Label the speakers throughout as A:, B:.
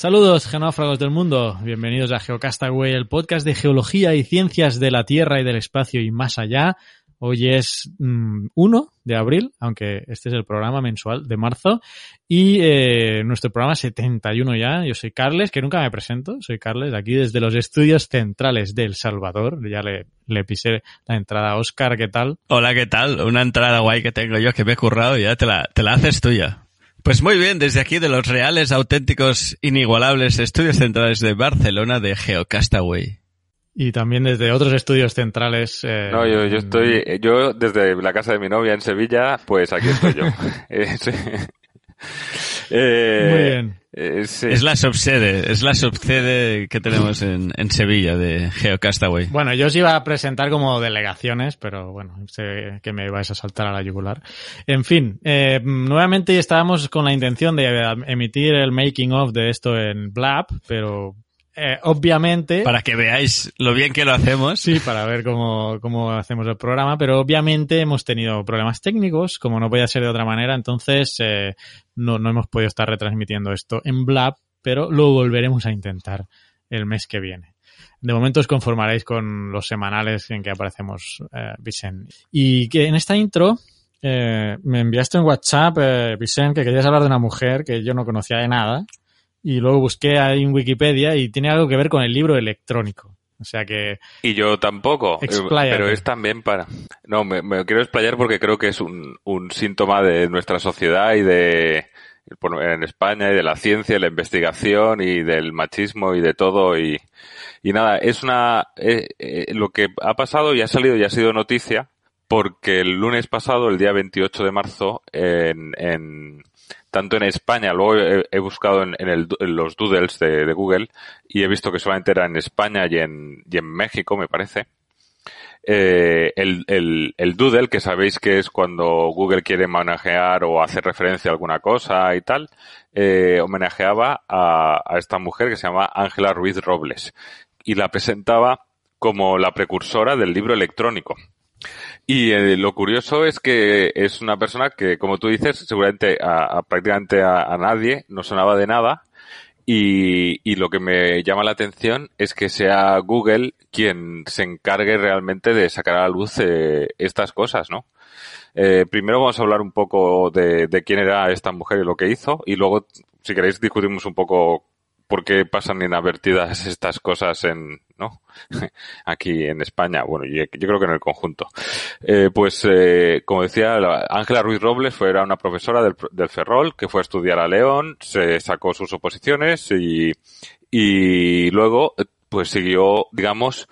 A: Saludos, genófragos del mundo. Bienvenidos a Geocastaway, el podcast de geología y ciencias de la Tierra y del espacio y más allá. Hoy es 1 mm, de abril, aunque este es el programa mensual de marzo. Y eh, nuestro programa 71 ya. Yo soy Carles, que nunca me presento. Soy Carles, aquí desde los estudios centrales de El Salvador. Ya le, le pisé la entrada Oscar, ¿qué tal?
B: Hola, ¿qué tal? Una entrada guay que tengo yo que me he currado y ya te la, te la haces tuya. Pues muy bien, desde aquí de los reales, auténticos, inigualables estudios centrales de Barcelona de Geocastaway.
A: Y también desde otros estudios centrales.
C: Eh, no, yo, yo estoy, yo desde la casa de mi novia en Sevilla, pues aquí estoy yo.
A: eh, muy bien.
B: Eh, es la subsede, es la subsede que tenemos en, en, Sevilla de Geocastaway.
A: Bueno, yo os iba a presentar como delegaciones, pero bueno, sé que me vais a saltar a la yugular. En fin, eh, nuevamente estábamos con la intención de emitir el making of de esto en Blab, pero eh, obviamente...
B: Para que veáis lo bien que lo hacemos.
A: Sí, para ver cómo, cómo hacemos el programa, pero obviamente hemos tenido problemas técnicos, como no podía ser de otra manera, entonces eh, no, no hemos podido estar retransmitiendo esto en Blab, pero lo volveremos a intentar el mes que viene. De momento os conformaréis con los semanales en que aparecemos, eh, Vicente. Y que en esta intro eh, me enviaste en WhatsApp, eh, Vicente, que querías hablar de una mujer que yo no conocía de nada y luego busqué ahí en Wikipedia y tiene algo que ver con el libro electrónico. O sea que...
C: Y yo tampoco, eh, pero es también para... No, me, quiero explayar porque creo que es un, un síntoma de nuestra sociedad y de en España y de la ciencia, y la investigación y del machismo y de todo y, y nada, es una eh, eh, lo que ha pasado y ha salido y ha sido noticia porque el lunes pasado, el día 28 de marzo, en, en tanto en España, luego he, buscado en, el, los doodles de, Google y he visto que solamente era en España y en, y en México, me parece. Eh, el, el, el, doodle, que sabéis que es cuando Google quiere homenajear o hacer referencia a alguna cosa y tal, eh, homenajeaba a, a esta mujer que se llama Ángela Ruiz Robles y la presentaba como la precursora del libro electrónico. Y eh, lo curioso es que es una persona que, como tú dices, seguramente a, prácticamente a, nadie no sonaba de nada. Y, lo que me llama la atención es que sea Google quien se encargue realmente de sacar a la luz eh, estas cosas, ¿no? Eh, primero vamos a hablar un poco de, de, quién era esta mujer y lo que hizo, y luego, si queréis, discutimos un poco por qué pasan inadvertidas estas cosas en, ¿no? Aquí en España, bueno, yo, creo que en el conjunto. Eh, pues, eh, como decía, Ángela Ruiz Robles fue, era una profesora del, del, Ferrol que fue a estudiar a León, se sacó sus oposiciones y, y luego, pues siguió, digamos,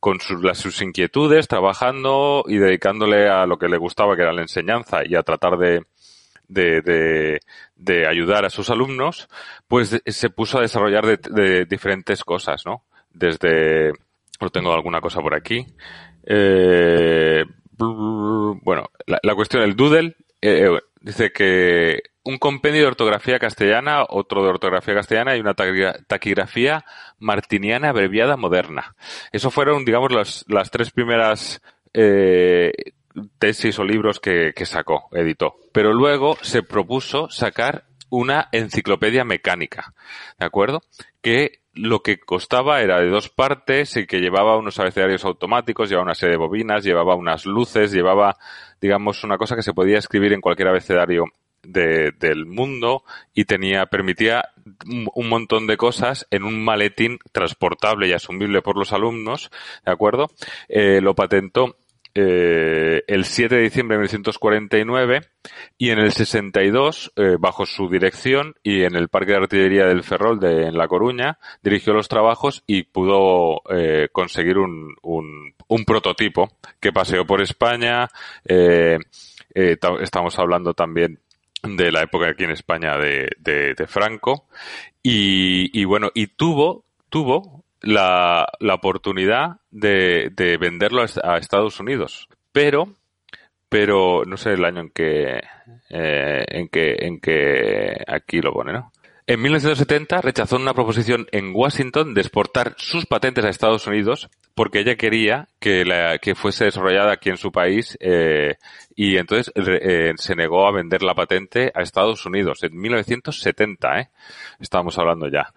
C: con sus, las, sus inquietudes, trabajando y dedicándole a lo que le gustaba, que era la enseñanza y a tratar de, de, de, de ayudar a sus alumnos, pues se puso a desarrollar de, de, diferentes cosas, ¿no? Desde, no tengo alguna cosa por aquí. Eh, bueno, la, cuestión del doodle eh, dice que un compendio de ortografía castellana, otro de ortografía castellana y una taquigrafía martiniana abreviada moderna. Eso fueron, digamos, las, las tres primeras eh, tesis o libros que, que sacó, editó. Pero luego se propuso sacar una enciclopedia mecánica, ¿de acuerdo? Que lo que costaba era de dos partes y que llevaba unos abecedarios automáticos, llevaba una serie de bobinas, llevaba unas luces, llevaba, digamos, una cosa que se podía escribir en cualquier abecedario del mundo y tenía, permitía un, montón de cosas en un maletín transportable y asumible por los alumnos, ¿de acuerdo? Eh, lo patentó eh, el 7 de diciembre de 1949 y en el 62, eh, bajo su dirección y en el Parque de Artillería del Ferrol de, en La Coruña, dirigió los trabajos y pudo eh, conseguir un, un, prototipo que paseó por España. Eh, estamos hablando también de la época aquí en España de, de, de Franco y, y bueno, y tuvo, tuvo la, la oportunidad de, de venderlo a Estados Unidos. Pero, pero no sé el año en que, eh, en que, en que aquí lo pone, ¿no? En 1970 rechazó una proposición en Washington de exportar sus patentes a Estados Unidos porque ella quería que, la, que fuese desarrollada aquí en su país eh, y entonces eh, se negó a vender la patente a Estados Unidos en 1970, ¿eh? Estábamos hablando ya.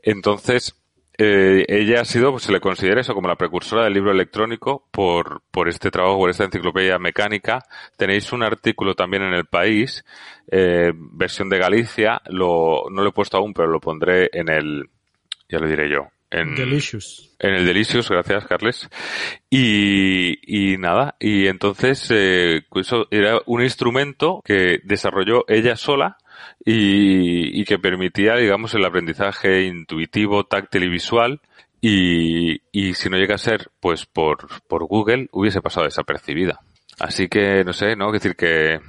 C: Entonces, eh, ella ha sido, pues, se le considera eso como la precursora del libro electrónico por, por este trabajo, por esta enciclopedia mecánica. Tenéis un artículo también en el país, eh, versión de Galicia, lo, no lo he puesto aún, pero lo pondré en el, ya lo diré yo. En,
A: Delicious.
C: En el Delicious, gracias, Carles. Y, y nada, y entonces, eh, eso era un instrumento que desarrolló ella sola, y, y que permitía, digamos, el aprendizaje intuitivo, táctil y visual y, y si no llega a ser, pues por, por Google hubiese pasado desapercibida. Así que, no sé, ¿no? Es decir, que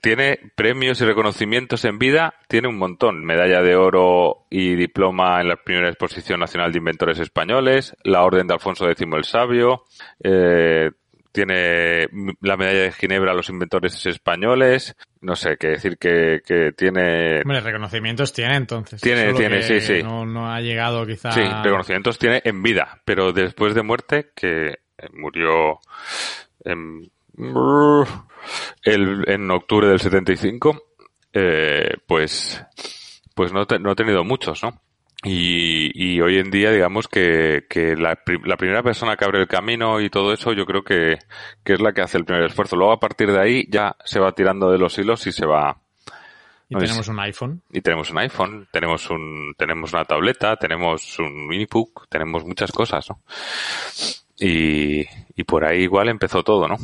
C: tiene premios y reconocimientos en vida, tiene un montón. Medalla de oro y diploma en la primera exposición nacional de inventores españoles, la orden de Alfonso X el Sabio, eh, tiene la medalla de Ginebra a los inventores españoles. No sé, qué decir que, que tiene...
A: Hombre, reconocimientos tiene entonces.
C: Tiene, tiene, sí, sí.
A: No, no, ha llegado quizá...
C: Sí, reconocimientos tiene en vida, pero después de muerte, que murió en, el, en octubre del 75, eh, pues, pues no, no ha tenido muchos, ¿no? Y, y, hoy en día, digamos que, que la, la, primera persona que abre el camino y todo eso, yo creo que, que, es la que hace el primer esfuerzo. Luego, a partir de ahí, ya se va tirando de los hilos y se va.
A: Y tenemos un iPhone.
C: Y tenemos un iPhone, tenemos un, tenemos una tableta, tenemos un minibook, tenemos muchas cosas, ¿no? Y, y por ahí igual empezó todo, ¿no?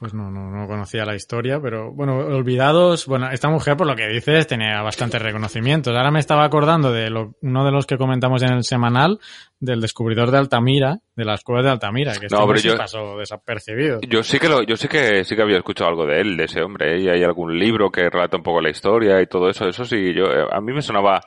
A: Pues no, no, no conocía la historia, pero bueno, olvidados, bueno, esta mujer por lo que dices tenía bastantes reconocimientos. Ahora me estaba acordando de lo, uno de los que comentamos en el semanal, del descubridor de Altamira, de las cuevas de Altamira, que no, este pasó desapercibido.
C: Yo sí que lo, yo sí que sí que había escuchado algo de él, de ese hombre, ¿eh? y hay algún libro que relata un poco la historia y todo eso, eso sí, yo, eh, a mí me sonaba,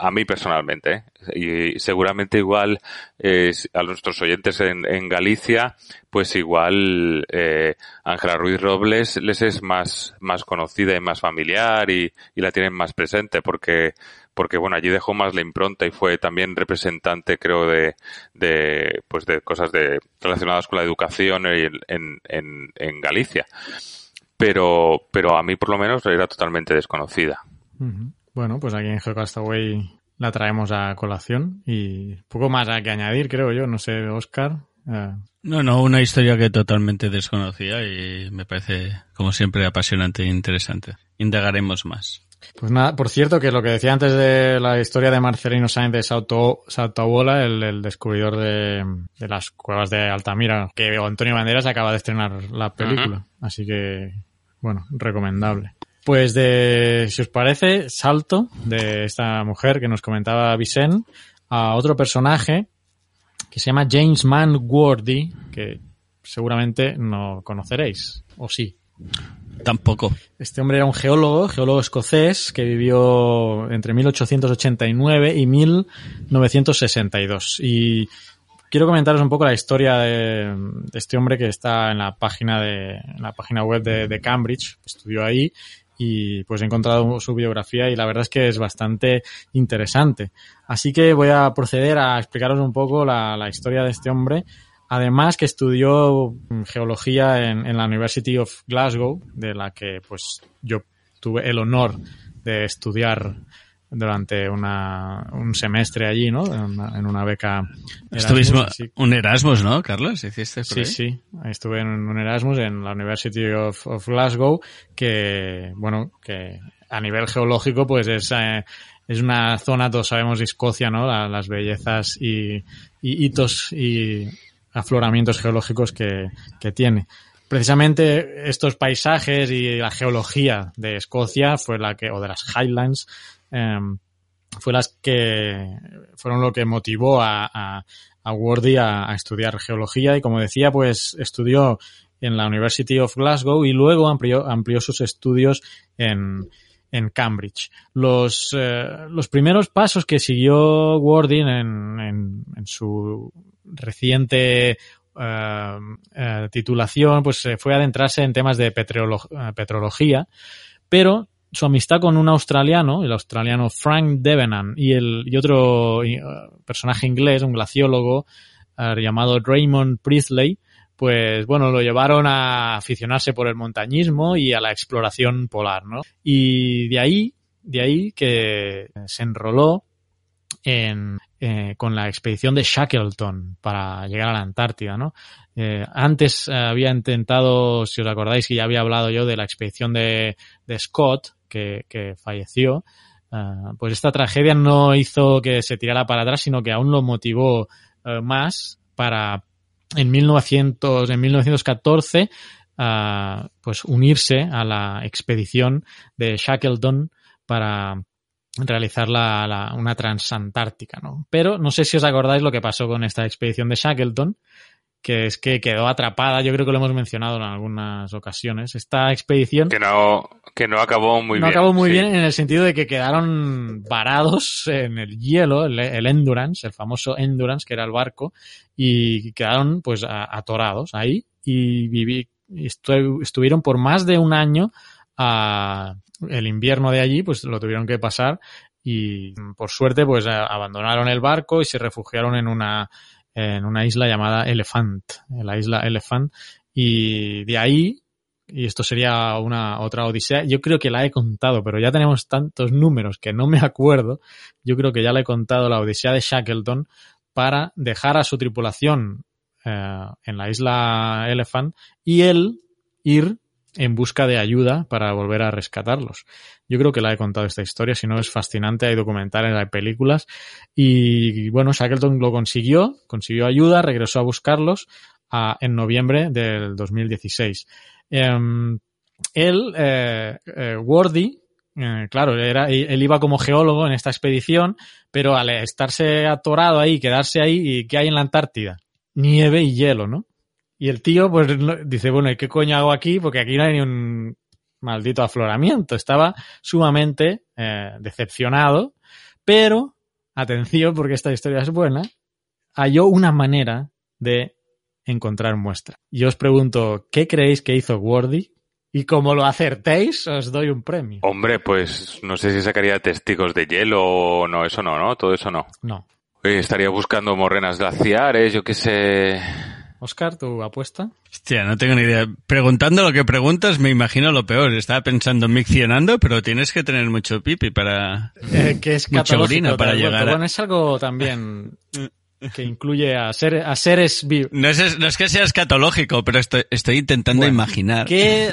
C: a mí personalmente, ¿eh? y seguramente igual eh, a nuestros oyentes en, en Galicia, pues igual eh, Ángela Ruiz Robles les es más, más conocida y más familiar y, la tienen más presente porque porque bueno, allí dejó más la impronta y fue también representante, creo, de, de pues de cosas de, relacionadas con la educación en, en, en Galicia. Pero, pero a mí por lo menos era totalmente desconocida.
A: Bueno, pues aquí en Geocastaway la traemos a colación y poco más a que añadir, creo yo. No sé, Oscar.
B: Eh. No, no, una historia que totalmente desconocida y me parece, como siempre, apasionante e interesante. Indagaremos más.
A: Pues nada, por cierto, que lo que decía antes de la historia de Marcelino Sainz de Sautabola, el, el descubridor de, de, las cuevas de Altamira, que Antonio Banderas acaba de estrenar la película. Así que, bueno, recomendable. Pues de, si os parece, salto de esta mujer que nos comentaba Vicente a otro personaje que se llama James Mann Worthy, que seguramente no conoceréis, o sí.
B: Tampoco.
A: Este hombre era un geólogo, geólogo escocés, que vivió entre 1889 y 1962. Y quiero comentaros un poco la historia de, este hombre que está en la página de, en la página web de, de, Cambridge. Estudió ahí y pues he encontrado su biografía y la verdad es que es bastante interesante. Así que voy a proceder a explicaros un poco la, historia de este hombre Además que estudió geología en, en, la University of Glasgow, de la que pues yo tuve el honor de estudiar durante una, un semestre allí, ¿no? En una, beca.
B: Estuviste un Erasmus, ¿no, Carlos? ¿Hiciste
A: sí, sí. Estuve en un Erasmus en la University of, Glasgow, que, bueno, que a nivel geológico, pues es, eh, es una zona, todos sabemos, de Escocia, ¿no? las bellezas y, y, hitos y afloramientos geológicos que, que tiene precisamente estos paisajes y la geología de Escocia fue la que, o de las Highlands, em, fue las que fueron lo que motivó a, a, a Wordy a, estudiar geología y como decía, pues estudió en la University of Glasgow y luego amplió, amplió sus estudios en, en Cambridge. Los, eh, los primeros pasos que siguió Wordy en, en, en su reciente eh, eh, titulación, pues fue a adentrarse en temas de petrología, pero su amistad con un australiano, el australiano Frank Devenant, y, el, y otro personaje inglés, un glaciólogo llamado Raymond Priestley, pues bueno, lo llevaron a aficionarse por el montañismo y a la exploración polar, ¿no? Y de ahí, de ahí que se enroló en, eh, con la expedición de Shackleton para llegar a la Antártida, ¿no? Eh, antes había intentado, si os acordáis, que ya había hablado yo de la expedición de Scott, que, falleció, uh, pues esta tragedia no hizo que se tirara para atrás, sino que aún lo motivó uh, más para, en 1900, en 1914, uh, pues unirse a la expedición de Shackleton para realizar la, la, una transantártica, ¿no? Pero no sé si os acordáis lo que pasó con esta expedición de Shackleton, que es que quedó atrapada, yo creo que lo hemos mencionado en algunas ocasiones, esta expedición...
C: Que no, que no acabó muy
A: bien.
C: No
A: acabó muy bien en el sentido de que quedaron varados en el hielo, el, el, Endurance, el famoso Endurance, que era el barco, y quedaron pues atorados ahí y, viví, estuvieron por más de un año a el invierno de allí, pues lo tuvieron que pasar y por suerte pues abandonaron el barco y se refugiaron en una en una isla llamada Elephant, la isla Elephant y de ahí y esto sería una otra odisea. Yo creo que la he contado, pero ya tenemos tantos números que no me acuerdo. Yo creo que ya la he contado la odisea de Shackleton para dejar a su tripulación eh, en la isla Elephant y él ir en busca de ayuda para volver a rescatarlos. Yo creo que la he contado esta historia, si no es fascinante, hay documentales, hay películas y bueno, Shackleton lo consiguió, consiguió ayuda, regresó a buscarlos en noviembre del 2016. Em, él, eh, eh, eh, claro, era, él iba como geólogo en esta expedición, pero al estarse atorado ahí, quedarse ahí, ¿qué hay en la Antártida? Nieve y hielo, ¿no? Y el tío, pues, dice, bueno, ¿y qué coño hago aquí? Porque aquí no hay ni un maldito afloramiento. Estaba sumamente eh, decepcionado, pero, atención, porque esta historia es buena, halló una manera de encontrar muestra. Y os pregunto, ¿qué creéis que hizo Wordy? Y como lo acertéis, os doy un premio.
C: Hombre, pues no sé si sacaría testigos de hielo o no, eso no, ¿no? Todo eso no.
A: No.
C: estaría buscando morrenas glaciares, yo qué sé.
A: Oscar, ¿tu apuesta?
B: Hostia, no tengo ni idea. Preguntando lo que preguntas, me imagino lo peor. Estaba pensando miccionando, pero tienes que tener mucho pipi para...
A: Eh, que es mucha orina para llegar Bueno, es algo también que incluye a, ser, a seres vivos.
B: No es, no es que sea escatológico, pero estoy, estoy intentando imaginar
A: ¿qué,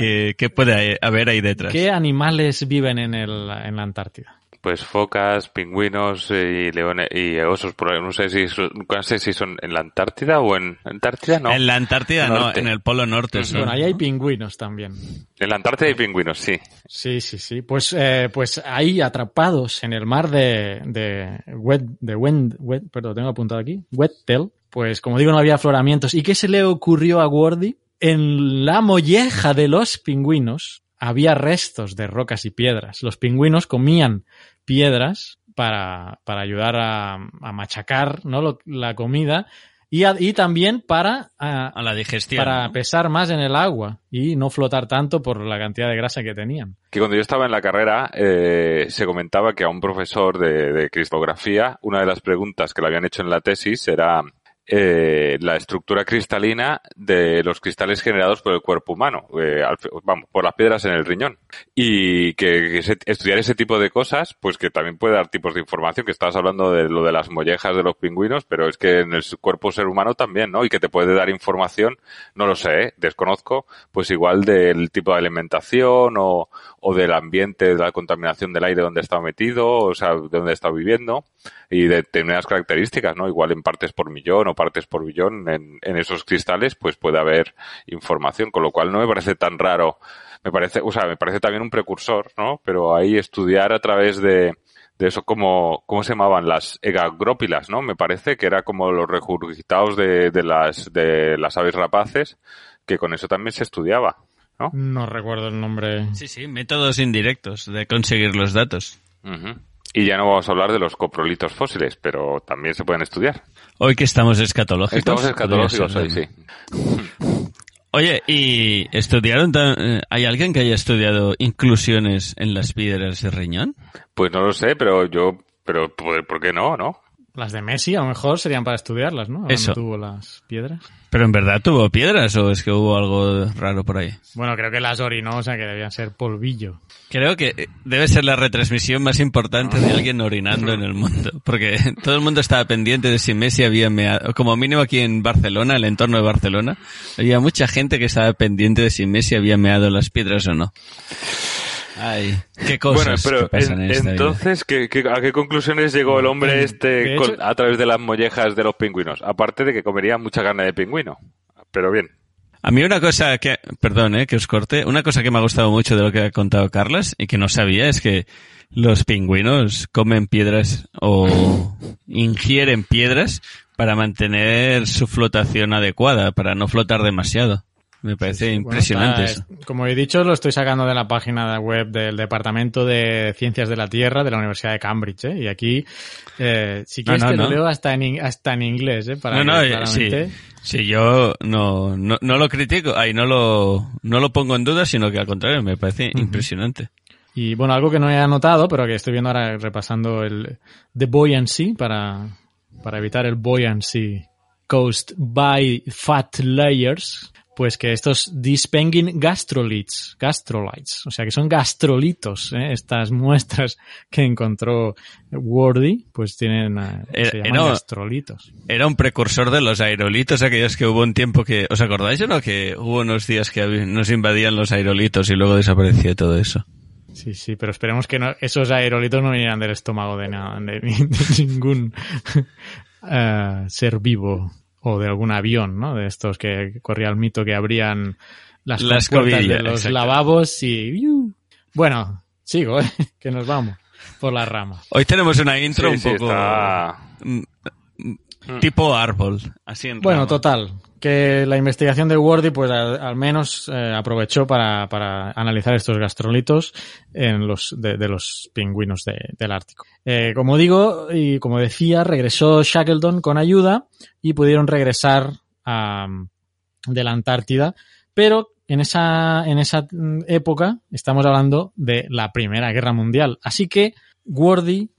B: qué, qué, puede haber ahí detrás.
A: ¿Qué animales viven en, el, en la Antártida?
C: Pues focas, pingüinos y leones y osos. No sé si son, no sé si son en la Antártida o en Antártida, no.
B: En la Antártida no, en el Polo Norte.
A: Bueno, ahí hay pingüinos también.
C: En la Antártida hay pingüinos, sí.
A: Sí, sí, sí. Pues, eh, pues ahí atrapados en el mar de, de Wet, de Wend, Wet, perdón, tengo apuntado aquí, Wettel. Pues como digo, no había afloramientos. ¿Y qué se le ocurrió a Wordy? En la molleja de los pingüinos había restos de rocas y piedras. Los pingüinos comían piedras para, para ayudar a, a machacar ¿no? la comida y, y también para,
B: a, la digestión.
A: Para pesar más en el agua y no flotar tanto por la cantidad de grasa que tenían.
C: Que cuando yo estaba en la carrera eh, se comentaba que a un profesor de, de cristografía una de las preguntas que le habían hecho en la tesis era eh, la estructura cristalina de los cristales generados por el cuerpo humano, eh, vamos, por las piedras en el riñón. Y que, estudiar ese tipo de cosas, pues que también puede dar tipos de información, que estabas hablando de lo de las mollejas de los pingüinos, pero es que en el cuerpo ser humano también, ¿no? Y que te puede dar información, no lo sé, ¿eh? desconozco, pues igual del tipo de alimentación o, o del ambiente, de la contaminación del aire donde está metido, o sea, de donde está viviendo, y de determinadas características, ¿no? Igual en partes por millón o partes por billón en, en esos cristales, pues puede haber información, con lo cual no me parece tan raro. Me parece, o sea, me parece también un precursor, ¿no? Pero ahí estudiar a través de, de eso, como, ¿cómo se llamaban? Las egagrópilas, ¿no? Me parece que era como los regurgitados de, de las, de las aves rapaces, que con eso también se estudiaba. ¿no?
A: No recuerdo el nombre.
B: Sí, sí, métodos indirectos de conseguir los datos.
C: Y ya no vamos a hablar de los coprolitos fósiles, pero también se pueden estudiar.
B: Hoy que estamos escatológicos.
C: Estamos escatológicos hoy, sí.
B: Oye, ¿y estudiaron? Eh, ¿Hay alguien que haya estudiado inclusiones en las piedras de riñón?
C: Pues no lo sé, pero yo, pero ¿por qué no, no?
A: Las de Messi a lo mejor serían para estudiarlas, ¿no?
B: Eso.
A: tuvo las piedras.
B: ¿Pero en verdad tuvo piedras o es que hubo algo raro por ahí?
A: Bueno, creo que las orinó, o sea que debían ser polvillo.
B: Creo que debe ser la retransmisión más importante de alguien orinando en el mundo. Porque todo el mundo estaba pendiente de si Messi había meado. Como mínimo aquí en Barcelona, el entorno de Barcelona, había mucha gente que estaba pendiente de si Messi había meado las piedras o no. Ay, qué cosas
C: bueno, pero entonces, a qué conclusiones llegó el hombre este a través de las mollejas de los pingüinos? Aparte de que comería mucha carne de pingüino. Pero bien.
B: A mí una cosa que, perdón, eh, que os corte, una cosa que me ha gustado mucho de lo que ha contado Carlos y que no sabía es que los pingüinos comen piedras o ingieren piedras para mantener su flotación adecuada, para no flotar demasiado. Me parece impresionante eso.
A: Como he dicho, lo estoy sacando de la página web del Departamento de Ciencias de la Tierra de la Universidad de Cambridge. ¿eh? Y aquí, eh, si quieres, te lo leo hasta en, hasta en inglés. ¿eh? Para
B: no, no, sí, sí, yo no, no, no, lo critico, ahí no lo, no lo pongo en duda, sino que al contrario, me parece impresionante.
A: Y bueno, algo que no he anotado, pero que estoy viendo ahora repasando el The Buoyancy para, para evitar el buoyancy caused by fat layers pues que estos Dispengin gastrolites, gastrolites, o sea que son gastrolitos, ¿eh? estas muestras que encontró Wordy, pues tienen, eh, era, se llaman gastrolitos.
B: Era un precursor de los aerolitos, aquellos que hubo un tiempo que, ¿os acordáis o no? Que hubo unos días que nos invadían los aerolitos y luego desapareció todo eso.
A: Sí, sí, pero esperemos que esos aerolitos no vinieran del estómago de, nada, de, ningún uh, ser vivo o de algún avión, ¿no? De estos que corría el mito que abrían las, las de los lavabos y... Bueno, sigo, ¿eh? que nos vamos por la rama.
B: Hoy tenemos una intro un poco... Tipo árbol, así en
A: Bueno, total, que la investigación de Wordy pues al, menos eh, aprovechó para, para, analizar estos gastrolitos en los, de, los pingüinos del Ártico. Eh, como digo, y como decía, regresó Shackleton con ayuda y pudieron regresar a, de la Antártida, pero en esa, en esa época estamos hablando de la Primera Guerra Mundial. Así que Wordy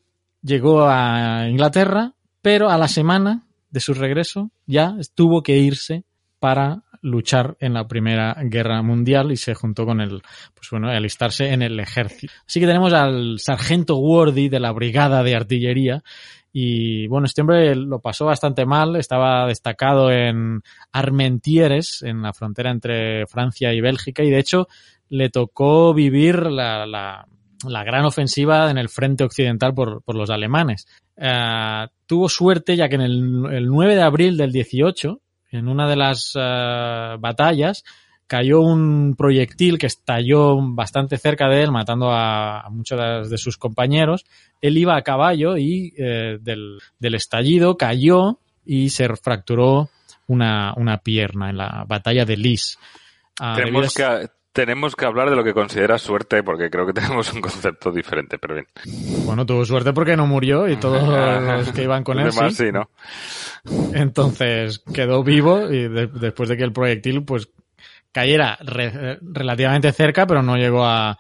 A: llegó a Inglaterra, pero a la semana de su regreso ya tuvo que irse para luchar en la Primera Guerra Mundial y se juntó con el, pues bueno, alistarse en el ejército. Así que tenemos al sargento Wordy de la Brigada de Artillería y bueno, este hombre lo pasó bastante mal, estaba destacado en Armentieres, en la frontera entre Francia y Bélgica y de hecho le tocó vivir la, la, la gran ofensiva en el frente occidental por, por los alemanes. Uh, tuvo suerte ya que en el, el, 9 de abril del 18, en una de las uh, batallas, cayó un proyectil que estalló bastante cerca de él, matando a, a muchos de, de, sus compañeros. Él iba a caballo y eh, del, del, estallido cayó y se fracturó una, una pierna en la batalla de Lis.
C: Uh, Tenemos que, tenemos que hablar de lo que consideras suerte, porque creo que tenemos un concepto diferente, pero bien.
A: Bueno, tuvo suerte porque no murió y todos los que iban con él.
C: sí. sí, ¿no?
A: Entonces quedó vivo y de, después de que el proyectil pues cayera re, relativamente cerca, pero no llegó a,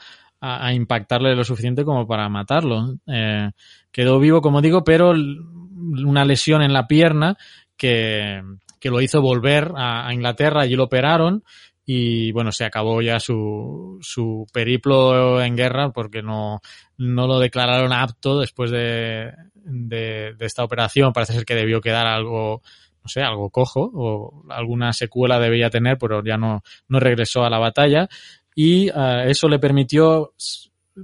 A: a, a, impactarle lo suficiente como para matarlo. Eh, quedó vivo, como digo, pero una lesión en la pierna que, que lo hizo volver a, a Inglaterra, allí lo operaron y bueno, se acabó ya su, su periplo en guerra porque no, no lo declararon apto después de, de, esta operación. Parece ser que debió quedar algo, no sé, algo cojo o alguna secuela debía tener, pero ya no, no regresó a la batalla y uh, eso le permitió,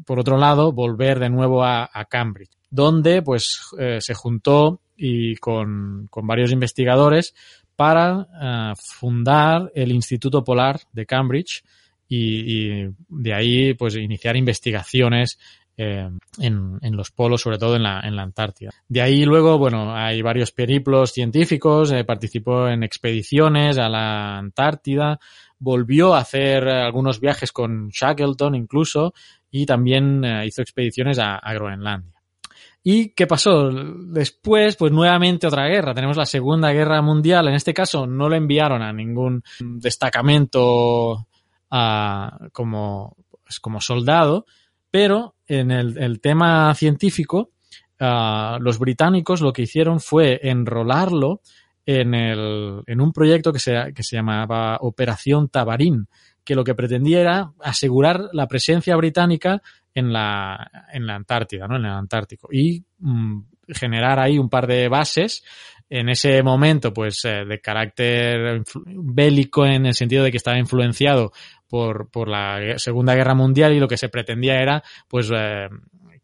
A: por otro lado, volver de nuevo a, a Cambridge, donde pues eh, se juntó y con, con varios investigadores para uh, fundar el Instituto Polar de Cambridge y, y, de ahí pues iniciar investigaciones eh, en, en, los polos, sobre todo en la, en la Antártida. De ahí luego, bueno, hay varios periplos científicos, eh, participó en expediciones a la Antártida, volvió a hacer algunos viajes con Shackleton incluso y también hizo expediciones a, a Groenlandia. ¿Y qué pasó? Después, pues nuevamente otra guerra. Tenemos la Segunda Guerra Mundial. En este caso no le enviaron a ningún destacamento como, pues, como soldado, pero en el, tema científico, uh, los británicos lo que hicieron fue enrolarlo en, el, en un proyecto que se, que se llamaba Operación Tabarín, que lo que pretendía era asegurar la presencia británica en la, en la Antártida, ¿no? En el Antártico. Y mmm, generar ahí un par de bases en ese momento, pues, eh, de carácter bélico en el sentido de que estaba influenciado por, por la Segunda Guerra Mundial y lo que se pretendía era, pues, eh,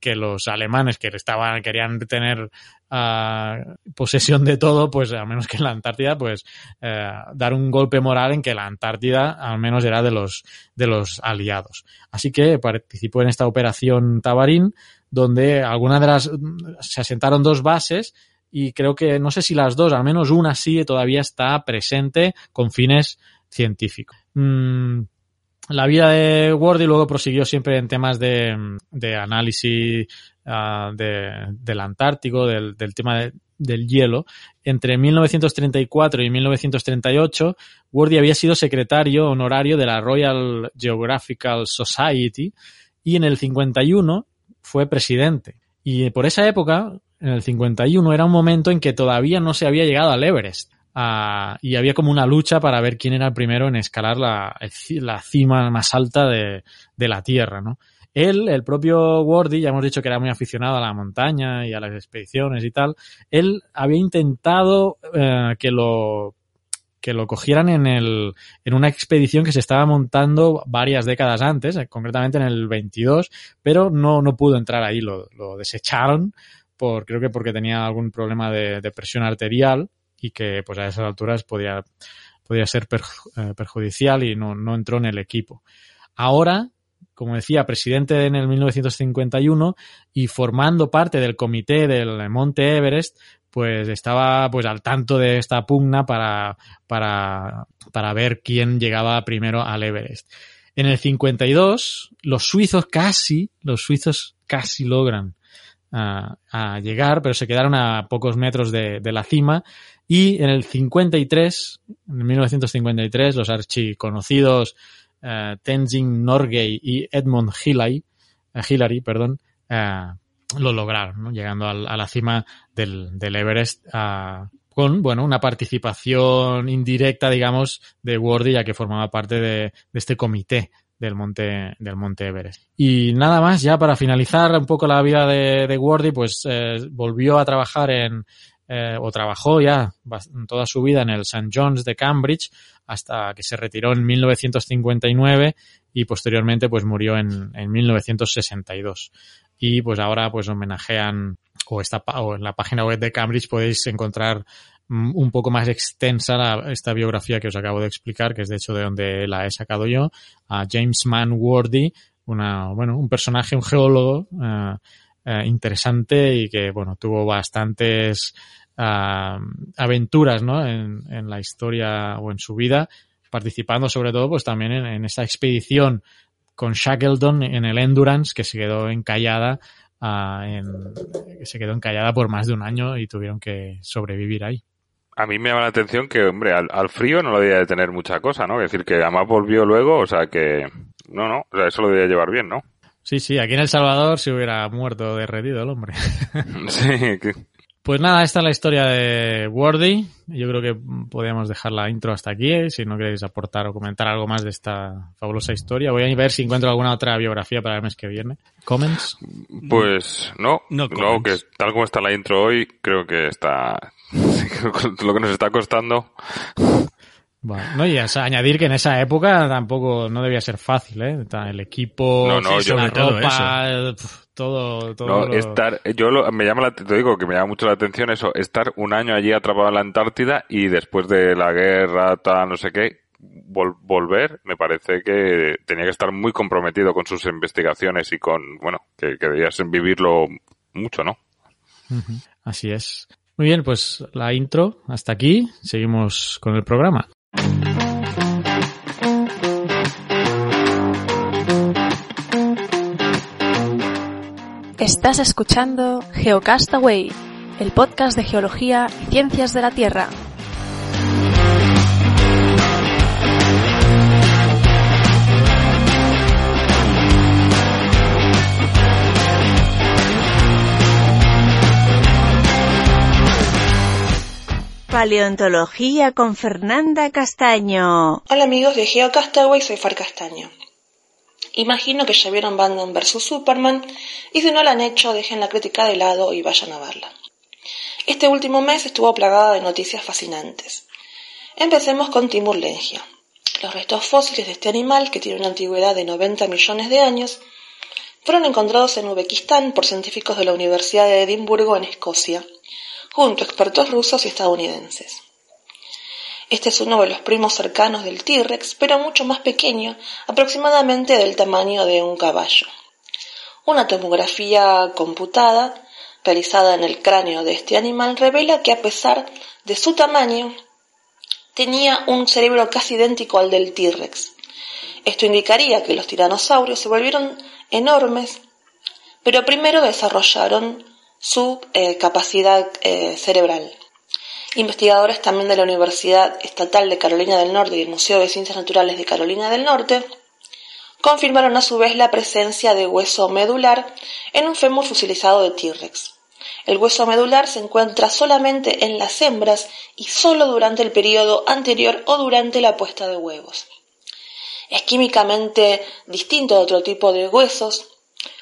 A: que los alemanes que estaban, querían tener uh, posesión de todo, pues a menos que en la Antártida, pues uh, dar un golpe moral en que la Antártida al menos era de los, de los aliados. Así que participó en esta operación Tabarín, donde algunas de las, se asentaron dos bases y creo que no sé si las dos, al menos una sí todavía está presente con fines científicos. Mm, la vida de Wardy luego prosiguió siempre en temas de, de análisis uh, de, del Antártico, del, tema de, del hielo. Entre 1934 y 1938, Wardy había sido secretario honorario de la Royal Geographical Society y en el 51 fue presidente. Y por esa época, en el 51, era un momento en que todavía no se había llegado al Everest. Uh, y había como una lucha para ver quién era el primero en escalar la, la cima más alta de, de, la Tierra, ¿no? Él, el propio Wardy, ya hemos dicho que era muy aficionado a la montaña y a las expediciones y tal, él había intentado uh, que lo que lo cogieran en el en una expedición que se estaba montando varias décadas antes, concretamente en el 22, pero no no pudo entrar ahí, lo, lo desecharon por creo que porque tenía algún problema de, de presión arterial y que pues a esas alturas podía, podía ser perju perjudicial y no, no entró en el equipo. Ahora, como decía, presidente en el 1951 y formando parte del comité del Monte Everest, pues estaba pues al tanto de esta pugna para, para, para ver quién llegaba primero al Everest. En el 52, los suizos casi, los suizos casi logran a, a, llegar, pero se quedaron a pocos metros de, de, la cima. Y en el 53, en 1953, los archiconocidos uh, Tenzing Norgay y Edmund Hillary, uh, Hillary perdón, uh, lo lograron, ¿no? llegando a, a, la cima del, del Everest con bueno, una participación indirecta, digamos, de Wardy, ya que formaba parte de, este comité del monte, del monte Everest. Y nada más, ya para finalizar un poco la vida de, de Wardy, pues eh, volvió a trabajar en, eh, o trabajó ya toda su vida en el St. John's de Cambridge hasta que se retiró en 1959 y posteriormente pues murió en, en 1962. Y pues ahora pues homenajean o, está, o en la página web de Cambridge podéis encontrar un poco más extensa la, esta biografía que os acabo de explicar, que es de hecho de donde la he sacado yo, a James Mann Wardy, una, bueno, un personaje, un geólogo uh, uh, interesante y que, bueno, tuvo bastantes uh, aventuras, ¿no? En, en, la historia o en su vida, participando sobre todo, pues también en, en esa expedición con Shackleton en el Endurance, que se quedó encallada Uh, en, se quedó encallada por más de un año y tuvieron que sobrevivir ahí
C: a mí me llama la atención que, hombre, al, al, frío no lo debía de tener mucha cosa, ¿no? Es decir, que además volvió luego, o sea que, no, no, o sea, eso lo debía llevar bien, ¿no?
A: Sí, sí, aquí en El Salvador se hubiera muerto derretido el hombre.
C: sí, que...
A: Pues nada, esta es la historia de Wordy. Yo creo que podríamos dejar la intro hasta aquí, ¿eh? si no queréis aportar o comentar algo más de esta fabulosa historia. Voy a ver si encuentro alguna otra biografía para el mes que viene. ¿Comments?
C: Pues no, no, no que tal como está la intro hoy, creo que está lo que nos está costando.
A: Bueno, no, y añadir que en esa época tampoco no debía ser fácil, ¿eh? El equipo,
C: no, no, yo,
A: la ropa, todo, todo.
C: No, estar, yo me llama la, te digo que me llama mucho la atención eso, estar un año allí atrapado en la Antártida y después de la guerra, tal, no sé qué, volver, me parece que tenía que estar muy comprometido con sus investigaciones y con, bueno, que, que debías vivirlo mucho, ¿no?
A: Así es. Muy bien, pues la intro hasta aquí. Seguimos con el programa.
D: Estás escuchando Geocastaway, el podcast de geología y ciencias de la Tierra.
E: Paleontología con Fernanda Castaño.
F: Hola amigos de GeoCastaway, soy Far Castaño. Imagino que ya vieron Batman vs. Superman y si no la han hecho dejen la crítica de lado y vayan a verla. Este último mes estuvo plagada de noticias fascinantes. Empecemos con Timur Lengia. Los restos fósiles de este animal, que tiene una antigüedad de 90 millones de años, fueron encontrados en Uzbekistán por científicos de la Universidad de Edimburgo en Escocia junto a expertos rusos y estadounidenses. Este es uno de los primos cercanos del T-Rex, pero mucho más pequeño, aproximadamente del tamaño de un caballo. Una tomografía computada, realizada en el cráneo de este animal, revela que a pesar de su tamaño, tenía un cerebro casi idéntico al del T-Rex. Esto indicaría que los tiranosaurios se volvieron enormes, pero primero desarrollaron su eh, capacidad eh, cerebral. Investigadores también de la Universidad Estatal de Carolina del Norte y el Museo de Ciencias Naturales de Carolina del Norte confirmaron a su vez la presencia de hueso medular en un fémur fusilizado de T-Rex. El hueso medular se encuentra solamente en las hembras y solo durante el periodo anterior o durante la puesta de huevos. Es químicamente distinto de otro tipo de huesos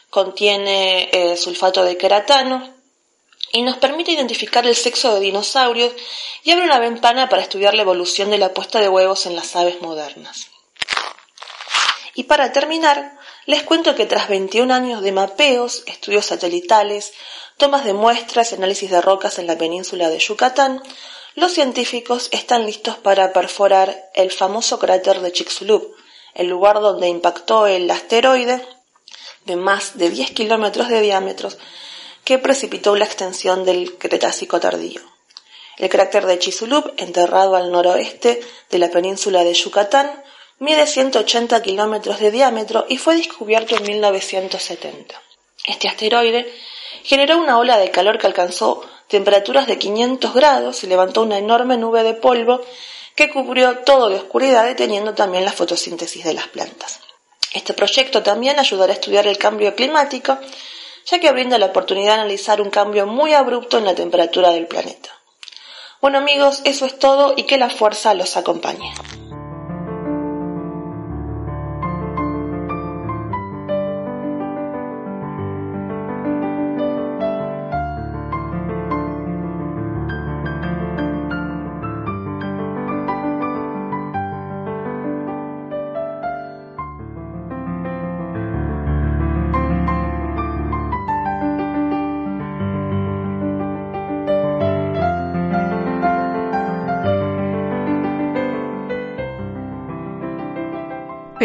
F: contiene eh, sulfato de queratano y nos permite identificar el sexo de dinosaurios y abre una ventana para estudiar la evolución de la puesta de huevos en las aves modernas. Y para terminar, les cuento que tras 21 años de mapeos, estudios satelitales, tomas de muestras y análisis de rocas en la península de Yucatán, los científicos están listos para perforar el famoso cráter de Chicxulub, el lugar donde impactó el asteroide de más de 10 kilómetros de diámetro que precipitó la extensión del Cretácico tardío. El cráter de Chicxulub, enterrado al noroeste de la península de Yucatán, mide 180 kilómetros de diámetro y fue descubierto en 1970. Este asteroide generó una ola de calor que alcanzó temperaturas de 500 grados y levantó una enorme nube de polvo que cubrió todo de oscuridad deteniendo también la fotosíntesis de las plantas. Este proyecto también ayudará a estudiar el cambio climático, ya que brinda la oportunidad de analizar un cambio muy abrupto en la temperatura del planeta. Bueno amigos, eso es todo y que la fuerza los acompañe.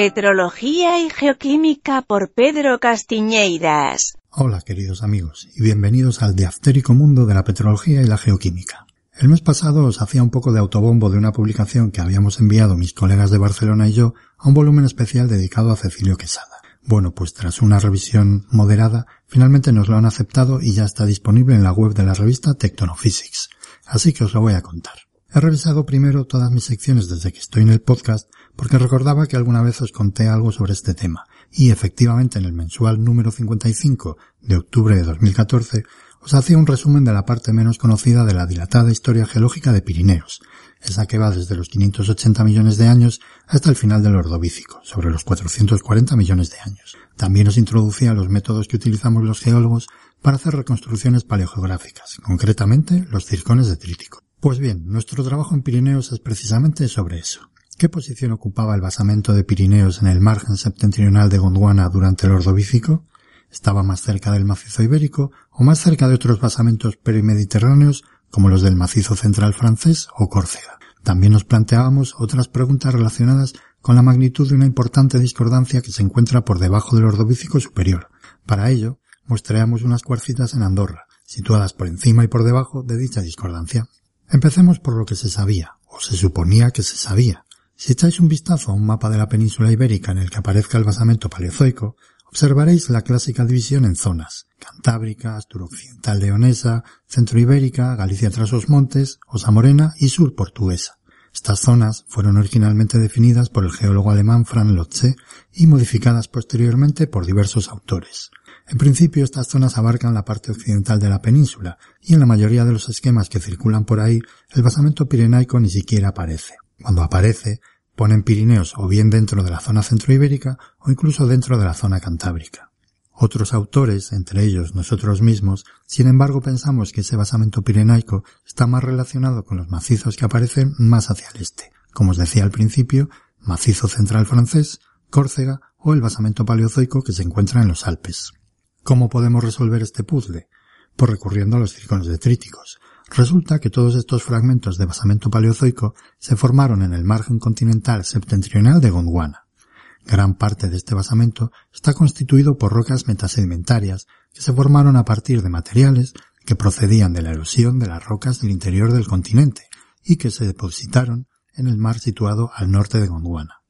E: Petrología y Geoquímica por Pedro Castiñeiras.
G: Hola queridos amigos y bienvenidos al diaftérico mundo de la petrología y la geoquímica. El mes pasado os hacía un poco de autobombo de una publicación que habíamos enviado mis colegas de Barcelona y yo a un volumen especial dedicado a Cecilio Quesada. Bueno, pues tras una revisión moderada, finalmente nos lo han aceptado y ya está disponible en la web de la revista Tectonophysics. Así que os lo voy a contar. He revisado primero todas mis secciones desde que estoy en el podcast porque recordaba que alguna vez os conté algo sobre este tema, y efectivamente en el mensual número 55 de octubre de 2014 os hacía un resumen de la parte menos conocida de la dilatada historia geológica de Pirineos, esa que va desde los 580 millones de años hasta el final del Ordovícico, sobre los 440 millones de años. También os introducía los métodos que utilizamos los geólogos para hacer reconstrucciones paleogeográficas, concretamente los circones de trítico. Pues bien, nuestro trabajo en Pirineos es precisamente sobre eso. ¿Qué posición ocupaba el basamento de Pirineos en el margen septentrional de Gondwana durante el Ordovícico? estaba más cerca del macizo ibérico o más cerca de otros basamentos perimediterráneos como los del macizo central francés o Córcega. También nos planteábamos otras preguntas relacionadas con la magnitud de una importante discordancia que se encuentra por debajo del ordovícico superior. Para ello, muestreamos unas cuarcitas en Andorra, situadas por encima y por debajo de dicha discordancia. Empecemos por lo que se sabía, o se suponía que se sabía. Si echáis un vistazo a un mapa de la península ibérica en el que aparezca el basamento paleozoico, observaréis la clásica división en zonas, Cantábrica, Turoccidental Leonesa, Centroibérica, Galicia tras los montes, Osa Morena y Sur Portuguesa. Estas zonas fueron originalmente definidas por el geólogo alemán Franz Lotze y modificadas posteriormente por diversos autores. En principio estas zonas abarcan la parte occidental de la península y en la mayoría de los esquemas que circulan por ahí el basamento pirenaico ni siquiera aparece. Cuando aparece ponen Pirineos o bien dentro de la zona centroibérica o incluso dentro de la zona cantábrica. Otros autores, entre ellos nosotros mismos, sin embargo pensamos que ese basamento pirenaico está más relacionado con los macizos que aparecen más hacia el este, como os decía al principio, macizo central francés, Córcega o el basamento paleozoico que se encuentra en los Alpes. ¿Cómo podemos resolver este puzzle? Pues recurriendo a los circones detríticos, Resulta que todos estos fragmentos de basamento paleozoico se formaron en el margen continental septentrional de Gondwana. Gran parte de este basamento está constituido por rocas metasedimentarias que se formaron a partir de materiales que procedían de la erosión de las rocas del interior del continente y que se depositaron en el mar situado al norte de Gondwana.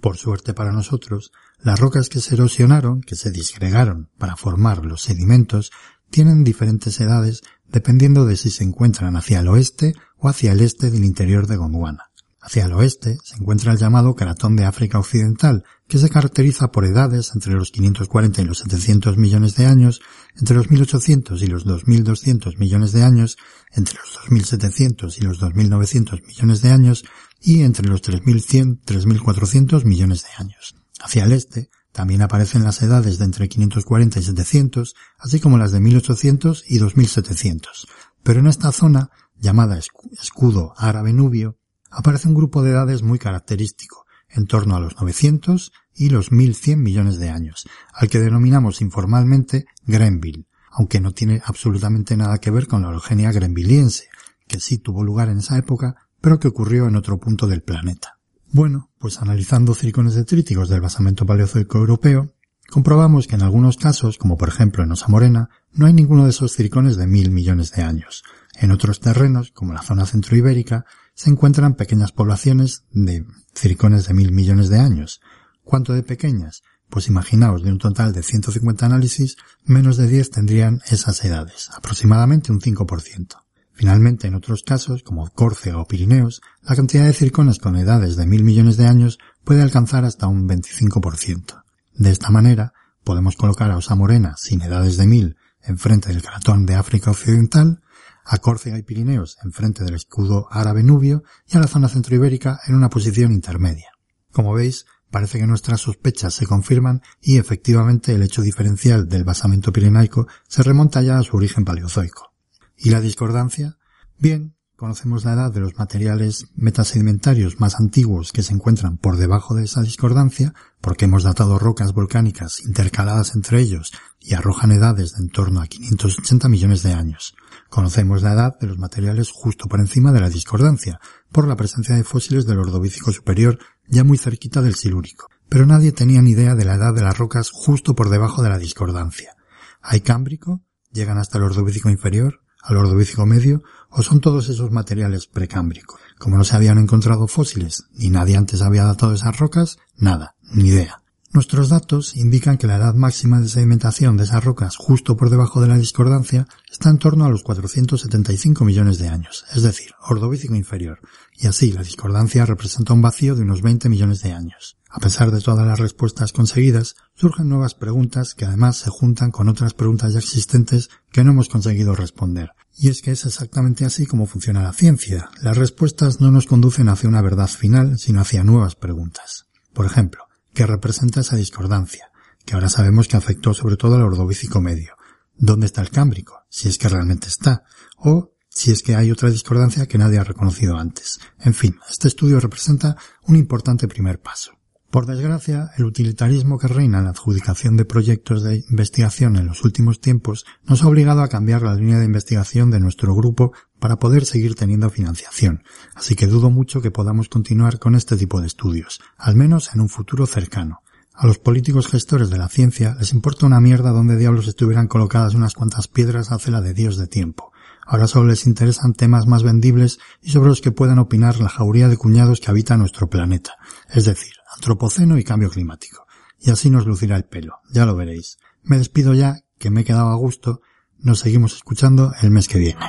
G: Por suerte para nosotros, las rocas que se erosionaron, que se disgregaron para formar los sedimentos, tienen diferentes edades dependiendo de si se encuentran hacia el oeste o hacia el este del interior de Gondwana. Hacia el oeste se encuentra el llamado Caratón de África Occidental, que se caracteriza por edades entre los 540 y los 700 millones de años, entre los 1800 y los 2200 millones de años, entre los 2700 y los 2900 millones de años y entre los 3100 3400 millones de años. Hacia el este también aparecen las edades de entre 540 y 700, así como las de 1800 y 2700. Pero en esta zona, llamada escudo árabe nubio, aparece un grupo de edades muy característico, en torno a los 900 y los 1100 millones de años, al que denominamos informalmente Grenville, aunque no tiene absolutamente nada que ver con la orogenia grenvilliense, que sí tuvo lugar en esa época, pero que ocurrió en otro punto del planeta. Bueno, pues analizando circones detríticos del basamento paleozoico europeo, comprobamos que en algunos casos, como por ejemplo en Osa Morena, no hay ninguno de esos circones de mil millones de años. En otros terrenos, como la zona centroibérica, se encuentran pequeñas poblaciones de circones de mil millones de años. ¿Cuánto de pequeñas? Pues imaginaos, de un total de 150 análisis, menos de 10 tendrían esas edades, aproximadamente un 5%. Finalmente, en otros casos, como Córcega o Pirineos, la cantidad de circones con edades de mil millones de años puede alcanzar hasta un 25%. De esta manera, podemos colocar a Osa Morena sin edades de mil enfrente del cratón de África Occidental, a Córcega y Pirineos enfrente del escudo árabe nubio y a la zona centroibérica en una posición intermedia. Como veis, parece que nuestras sospechas se confirman y efectivamente el hecho diferencial del basamento pirenaico se remonta ya a su origen paleozoico. ¿Y la discordancia? Bien, conocemos la edad de los materiales metasedimentarios más antiguos que se encuentran por debajo de esa discordancia, porque hemos datado rocas volcánicas intercaladas entre ellos y arrojan edades de en torno a 580 millones de años. Conocemos la edad de los materiales justo por encima de la discordancia, por la presencia de fósiles del Ordovícico superior ya muy cerquita del Silúrico. Pero nadie tenía ni idea de la edad de las rocas justo por debajo de la discordancia. ¿Hay cámbrico? ¿Llegan hasta el Ordovícico inferior? Al ordovícico medio o son todos esos materiales precámbricos. Como no se habían encontrado fósiles ni nadie antes había datado esas rocas, nada, ni idea. Nuestros datos indican que la edad máxima de sedimentación de esas rocas justo por debajo de la discordancia está en torno a los 475 millones de años, es decir, ordovícico inferior, y así la discordancia representa un vacío de unos 20 millones de años. A pesar de todas las respuestas conseguidas, surgen nuevas preguntas que además se juntan con otras preguntas ya existentes que no hemos conseguido responder. Y es que es exactamente así como funciona la ciencia. Las respuestas no nos conducen hacia una verdad final, sino hacia nuevas preguntas. Por ejemplo, ¿qué representa esa discordancia? Que ahora sabemos que afectó sobre todo al ordovícico medio. ¿Dónde está el cámbrico? Si es que realmente está. O si es que hay otra discordancia que nadie ha reconocido antes. En fin, este estudio representa un importante primer paso. Por desgracia, el utilitarismo que reina en la adjudicación de proyectos de investigación en los últimos tiempos nos ha obligado a cambiar la línea de investigación de nuestro grupo para poder seguir teniendo financiación, así que dudo mucho que podamos continuar con este tipo de estudios, al menos en un futuro cercano. A los políticos gestores de la ciencia les importa una mierda donde diablos estuvieran colocadas unas cuantas piedras hace la de Dios de tiempo. Ahora solo les interesan temas más vendibles y sobre los que puedan opinar la jauría de cuñados que habita nuestro planeta, es decir, antropoceno y cambio climático. Y así nos lucirá el pelo, ya lo veréis. Me despido ya, que me he quedado a gusto. Nos seguimos escuchando el mes que viene.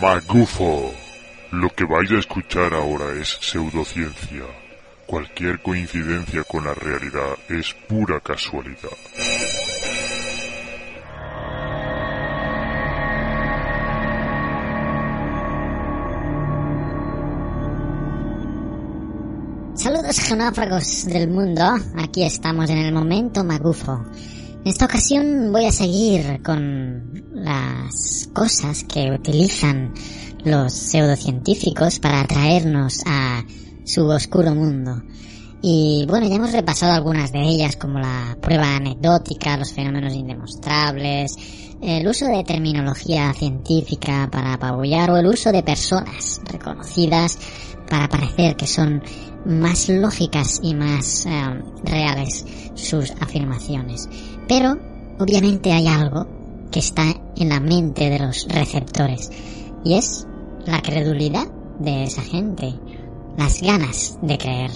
H: Magufo. Lo que vais a escuchar ahora es pseudociencia. Cualquier coincidencia con la realidad es pura casualidad.
I: Saludos geonáfragos del mundo, aquí estamos en el momento magufo. En esta ocasión voy a seguir con las cosas que utilizan los pseudocientíficos para atraernos a su oscuro mundo. Y bueno, ya hemos repasado algunas de ellas como la prueba anecdótica, los fenómenos indemostrables, el uso de terminología científica para apabullar o el uso de personas reconocidas para parecer que son más lógicas y más eh, reales sus afirmaciones. Pero, obviamente hay algo que está en la mente de los receptores, y es la credulidad de esa gente, las ganas de creer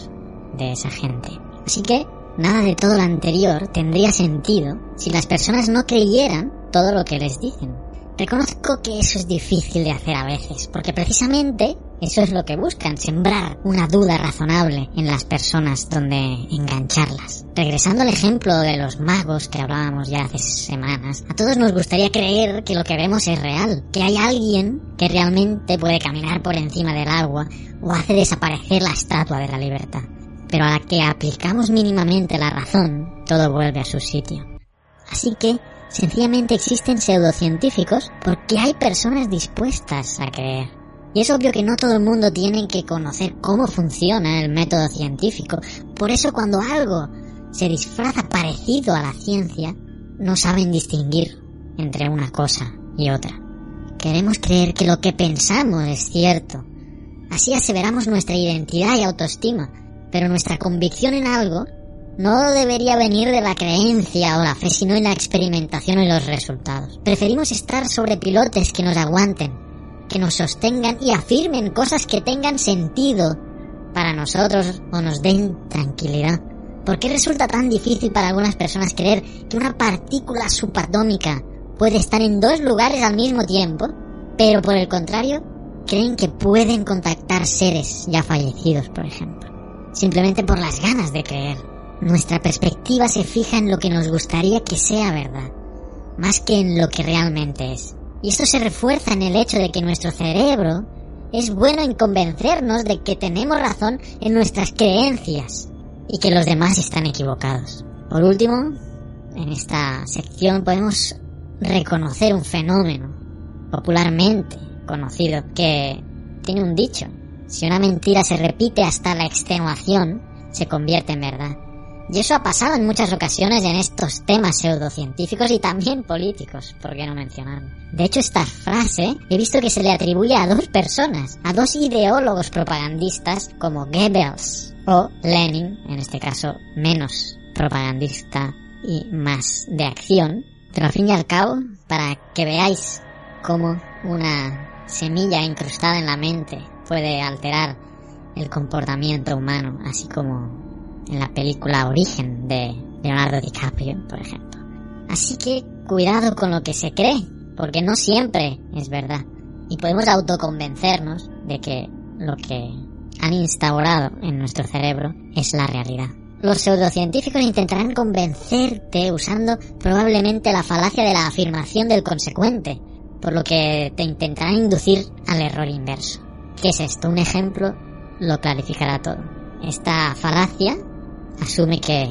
I: de esa gente. Así que, nada de todo lo anterior tendría sentido si las personas no creyeran todo lo que les dicen. Reconozco que eso es difícil de hacer a veces, porque precisamente eso es lo que buscan, sembrar una duda razonable en las personas donde engancharlas. Regresando al ejemplo de los magos que hablábamos ya hace semanas, a todos nos gustaría creer que lo que vemos es real, que hay alguien que realmente puede caminar por encima del agua o hace desaparecer la estatua de la libertad. Pero a la que aplicamos mínimamente la razón, todo vuelve a su sitio. Así que, sencillamente existen pseudocientíficos porque hay personas dispuestas a creer. Y es obvio que no todo el mundo tiene que conocer cómo funciona el método científico. Por eso cuando algo se disfraza parecido a la ciencia, no saben distinguir entre una cosa y otra. Queremos creer que lo que pensamos es cierto. Así aseveramos nuestra identidad y autoestima, pero nuestra convicción en algo no debería venir de la creencia o la fe, sino en la experimentación y los resultados. Preferimos estar sobre pilotes que nos aguanten, que nos sostengan y afirmen cosas que tengan sentido para nosotros o nos den tranquilidad. ¿Por qué resulta tan difícil para algunas personas creer que una partícula subatómica puede estar en dos lugares al mismo tiempo, pero por el contrario, creen que pueden contactar seres ya fallecidos, por ejemplo? Simplemente por las ganas de creer. Nuestra perspectiva se fija en lo que nos gustaría que sea verdad. más que en lo que realmente es. Y esto se refuerza en el hecho de que nuestro cerebro es bueno en convencernos de que tenemos razón en nuestras creencias y que los demás están equivocados. Por último, en esta sección podemos reconocer un fenómeno popularmente conocido que tiene un dicho. Si una mentira se repite hasta la extenuación, se convierte en verdad. Y eso ha pasado en muchas ocasiones en estos temas pseudocientíficos y también políticos, por qué no mencionarlo. De hecho, esta frase he visto que se le atribuye a dos personas, a dos ideólogos propagandistas como Goebbels o Lenin, en este caso menos propagandista y más de acción. Pero al fin y al cabo, para que veáis cómo una semilla incrustada en la mente puede alterar el comportamiento humano, así como en la película Origen de Leonardo DiCaprio, por ejemplo. Así que cuidado con lo que se cree, porque no siempre es verdad. Y podemos autoconvencernos de que lo que han instaurado en nuestro cerebro es la realidad. Los pseudocientíficos intentarán convencerte usando probablemente la falacia de la afirmación del consecuente, por lo que te intentarán inducir al error inverso. ¿Qué es esto? Un ejemplo lo clarificará todo. Esta falacia asume que,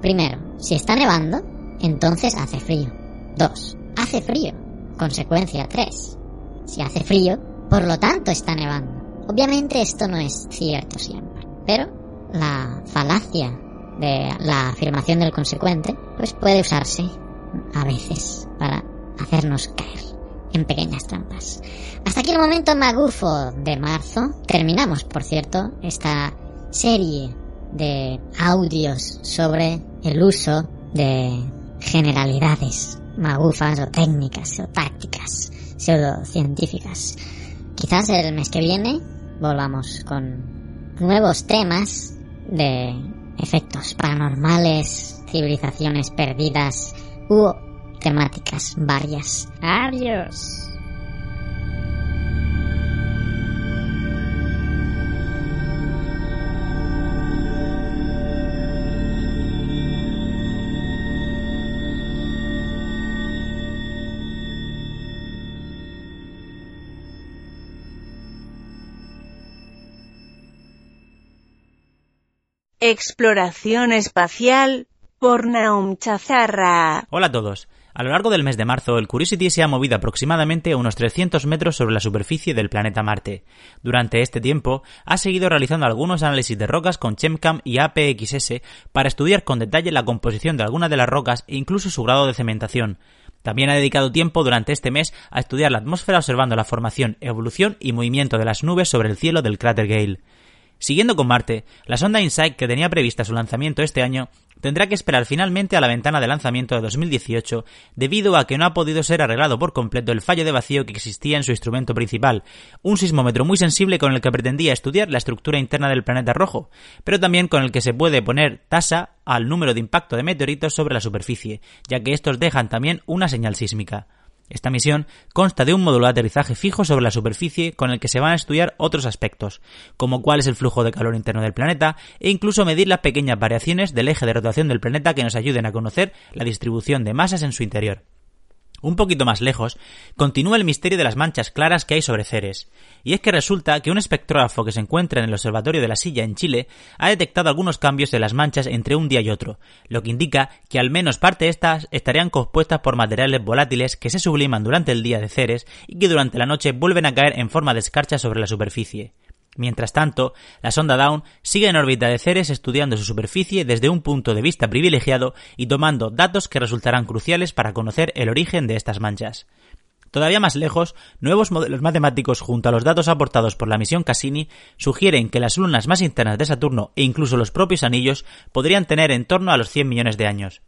I: primero, si está nevando, entonces hace frío. Dos, hace frío. Consecuencia tres. Si hace frío, por lo tanto está nevando. Obviamente esto no es cierto siempre, pero la falacia de la afirmación del consecuente pues puede usarse a veces para hacernos caer en pequeñas trampas. Hasta aquí el momento magufo de marzo. Terminamos, por cierto, esta serie de audios sobre el uso de generalidades magufas o técnicas o tácticas pseudocientíficas. Quizás el mes que viene volvamos con nuevos temas de efectos paranormales, civilizaciones perdidas u temáticas varias. Adiós.
E: Exploración espacial por Naum Chazarra.
J: Hola a todos. A lo largo del mes de marzo, el Curiosity se ha movido aproximadamente a unos 300 metros sobre la superficie del planeta Marte. Durante este tiempo, ha seguido realizando algunos análisis de rocas con ChemCam y APXS para estudiar con detalle la composición de algunas de las rocas e incluso su grado de cementación. También ha dedicado tiempo durante este mes a estudiar la atmósfera observando la formación, evolución y movimiento de las nubes sobre el cielo del cráter Gale. Siguiendo con Marte, la sonda InSight, que tenía prevista su lanzamiento este año, tendrá que esperar finalmente a la ventana de lanzamiento de 2018 debido a que no ha podido ser arreglado por completo el fallo de vacío que existía en su instrumento principal, un sismómetro muy sensible con el que pretendía estudiar la estructura interna del planeta rojo, pero también con el que se puede poner tasa al número de impacto de meteoritos sobre la superficie, ya que estos dejan también una señal sísmica. Esta misión consta de un módulo de aterrizaje fijo sobre la superficie con el que se van a estudiar otros aspectos, como cuál es el flujo de calor interno del planeta e incluso medir las pequeñas variaciones del eje de rotación del planeta que nos ayuden a conocer la distribución de masas en su interior. Un poquito más lejos, continúa el misterio de las manchas claras que hay sobre Ceres. Y es que resulta que un espectrógrafo que se encuentra en el Observatorio de la Silla en Chile ha detectado algunos cambios de las manchas entre un día y otro, lo que indica que al menos parte de estas estarían compuestas por materiales volátiles que se subliman durante el día de Ceres y que durante la noche vuelven a caer en forma de escarcha sobre la superficie. Mientras tanto, la sonda Dawn sigue en órbita de Ceres estudiando su superficie desde un punto de vista privilegiado y tomando datos que resultarán cruciales para conocer el origen de estas manchas. Todavía más lejos, nuevos modelos matemáticos junto a los datos aportados por la misión Cassini sugieren que las lunas más internas de Saturno e incluso los propios anillos podrían tener en torno a los 100 millones de años.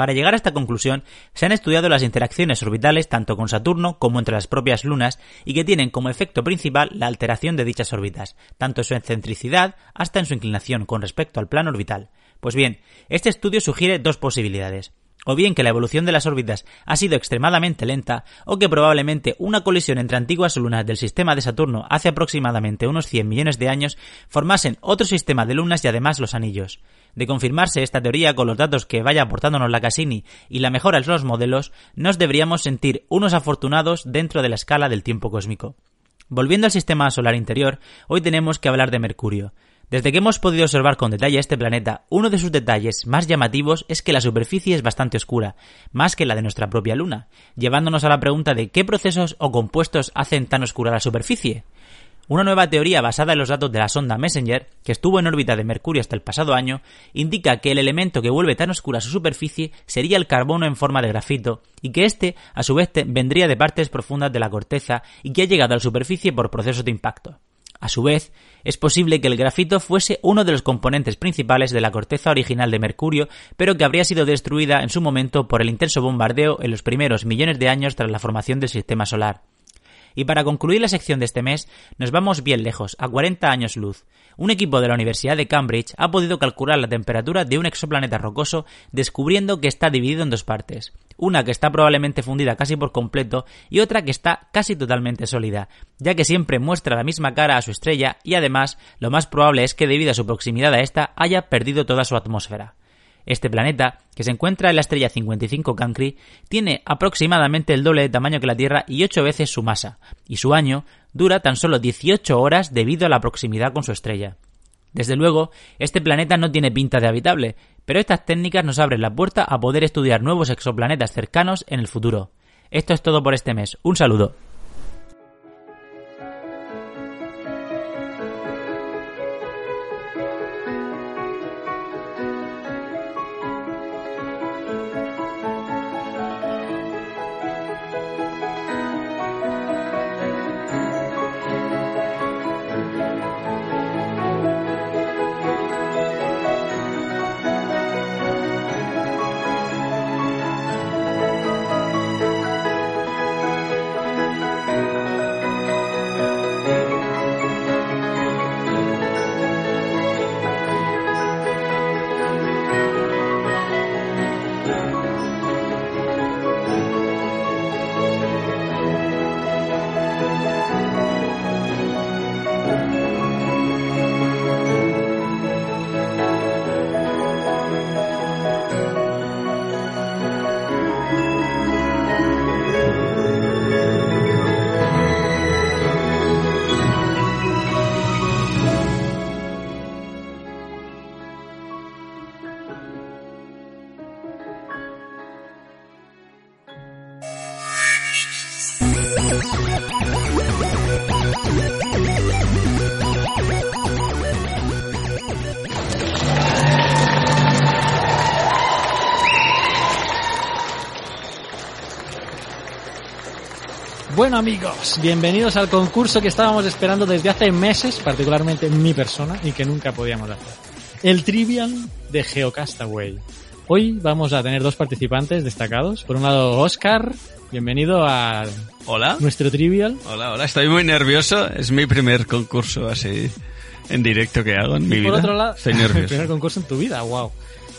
J: Para llegar a esta conclusión, se han estudiado las interacciones orbitales tanto con Saturno como entre las propias lunas y que tienen como efecto principal la alteración de dichas órbitas, tanto en su excentricidad hasta en su inclinación con respecto al plano orbital. Pues bien, este estudio sugiere dos posibilidades. o bien que la evolución de las órbitas ha sido extremadamente lenta, o que probablemente una colisión entre antiguas lunas del sistema de Saturno hace aproximadamente unos 100 millones de años formasen otro sistema de lunas y además los anillos. De confirmarse esta teoría con los datos que vaya aportándonos la Cassini y la mejora en los modelos, nos deberíamos sentir unos afortunados dentro de la escala del tiempo cósmico. Volviendo al sistema solar interior, hoy tenemos que hablar de Mercurio. Desde que hemos podido observar con detalle este planeta, uno de sus detalles más llamativos es que la superficie es bastante oscura, más que la de nuestra propia Luna, llevándonos a la pregunta de qué procesos o compuestos hacen tan oscura la superficie. Una nueva teoría basada en los datos de la sonda Messenger, que estuvo en órbita de Mercurio hasta el pasado año, indica que el elemento que vuelve tan oscura su superficie sería el carbono en forma de grafito, y que éste, a su vez, vendría de partes profundas de la corteza y que ha llegado a la superficie por procesos de impacto. A su vez, es posible que el grafito fuese uno de los componentes principales de la corteza original de Mercurio, pero que habría sido destruida en su momento por el intenso bombardeo en los primeros millones de años tras la formación del sistema solar. Y para concluir la sección de este mes, nos vamos bien lejos, a 40 años luz. Un equipo de la Universidad de Cambridge ha podido calcular la temperatura de un exoplaneta rocoso descubriendo que está dividido en dos partes. Una que está probablemente fundida casi por completo y otra que está casi totalmente sólida, ya que siempre muestra la misma cara a su estrella y además lo más probable es que debido a su proximidad a esta haya perdido toda su atmósfera. Este planeta, que se encuentra en la estrella 55 Cancri, tiene aproximadamente el doble de tamaño que la Tierra y 8 veces su masa, y su año dura tan solo 18 horas debido a la proximidad con su estrella. Desde luego, este planeta no tiene pinta de habitable, pero estas técnicas nos abren la puerta a poder estudiar nuevos exoplanetas cercanos en el futuro. Esto es todo por este mes. Un saludo.
A: Bueno amigos, bienvenidos al concurso que estábamos esperando desde hace meses, particularmente mi persona, y que nunca podíamos hacer. El Trivial de Geocastaway. Hoy vamos a tener dos participantes destacados. Por un lado, Oscar, bienvenido a
B: Hola.
A: nuestro Trivial.
B: Hola, hola, estoy muy nervioso. Es mi primer concurso así en directo que hago en mi vida.
A: Por otro lado,
B: estoy nervioso.
A: el primer concurso en tu vida, wow.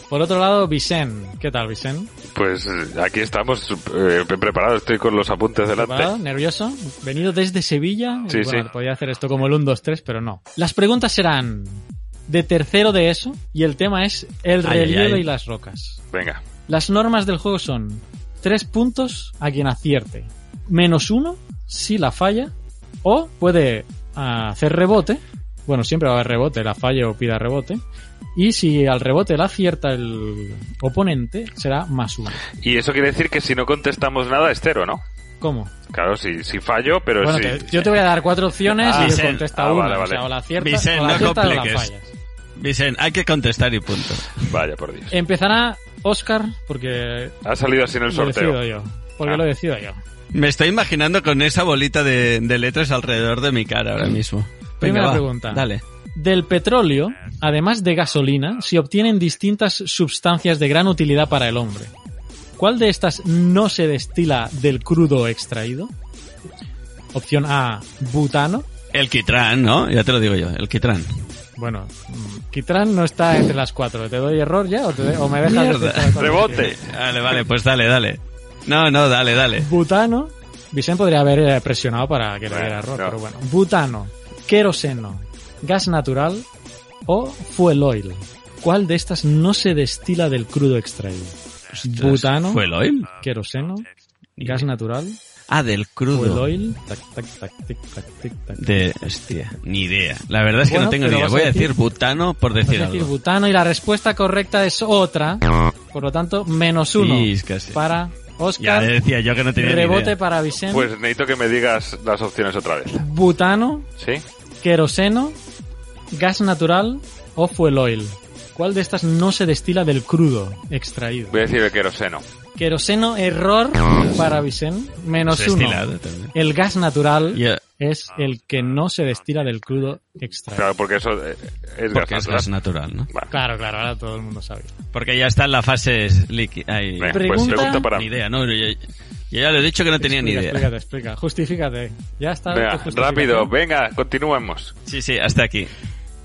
A: Por otro lado, Vicen. ¿Qué tal, Vicen?
C: Pues eh, aquí estamos eh, preparados, estoy con los apuntes delante. ¿Preparado?
A: ¿Nervioso? Venido desde Sevilla.
C: Sí,
A: bueno,
C: sí.
A: Podía hacer esto como el 1, 2, 3, pero no. Las preguntas serán de tercero de eso y el tema es el
B: Ay,
A: relieve
B: ay, ay.
A: y las rocas.
C: Venga.
A: Las normas del juego son tres puntos a quien acierte, menos uno si la falla, o puede ah, hacer rebote, bueno, siempre va a haber rebote, la falla o pida rebote, y si al rebote la acierta el oponente, será más uno.
C: Y eso quiere decir que si no contestamos nada es cero, ¿no?
A: ¿Cómo?
C: Claro, si, si fallo, pero
A: Bueno,
C: si...
A: te- yo te voy a dar cuatro opciones
B: Ah,
A: y le
B: Vicen.
A: contesta
C: Ah,
A: una.
C: vale,
A: O
C: vale.
A: sea, o la aciertas,
B: Vicen,
A: o la
B: no
A: aciertas o la fallas.
B: Vicen, hay que contestar y punto.
C: Vaya, por Dios.
A: Empezará Oscar, porque
C: Ha salido así en el
A: lo decido
C: sorteo.
A: yo. Porque
C: Ah.
A: lo decido yo.
B: Me estoy imaginando con esa bolita de, de letras alrededor de mi cara ahora mismo.
A: Primera
B: va,
A: pregunta.
B: Dale.
A: Del petróleo, además de gasolina, se obtienen distintas sustancias de gran utilidad para el hombre. ¿Cuál de estas no se destila del crudo extraído? Opción A, butano.
B: El quitrán, ¿no? Ya te lo digo yo, el quitrán.
A: Bueno, Kitran no está entre las cuatro. ¿Te doy error ya o, te, o me dejas
B: Rebote. Vale, vale, pues dale, dale. No, no, dale, dale.
A: Butano. Vicente podría haber eh, presionado para que le diera error, pero bueno. Butano, queroseno, gas natural o fuel oil. ¿Cuál de estas no se destila del crudo extraído? Butano,
B: fuel oil,
A: queroseno, gas natural
B: Ah, del crudo.
A: oil.
B: De, hostia, ni idea. La verdad es que no tengo ni idea. Voy a decir, butano por decir
A: vas a decir butano y la respuesta correcta es otra. Por lo tanto, menos uno para Oscar.
B: Ya decía yo que no tenía
A: Rebote
B: ni idea.
A: para Vicente.
C: Pues necesito que me digas las opciones otra vez.
A: Butano.
C: Sí.
A: Queroseno. Gas natural o fuel oil. ¿Cuál de estas no se destila del crudo extraído?
C: Voy a decir el queroseno.
A: Queroseno, error para Vicente, menos uno. El gas natural es el que no se destila del crudo extraído.
C: Claro, porque eso eh, es,
B: porque
C: gas,
B: es gas natural, ¿no?
A: Claro, claro, ahora todo el mundo sabe.
B: Porque ya está en la fase líquida.
C: Pues pregunta, para
B: Ni idea, no, yo, ya le he dicho que no tenía ni idea.
A: Explícate, explica, justifícate. Ya está.
C: Venga, rápido, venga, continuemos.
B: Sí, sí, hasta aquí.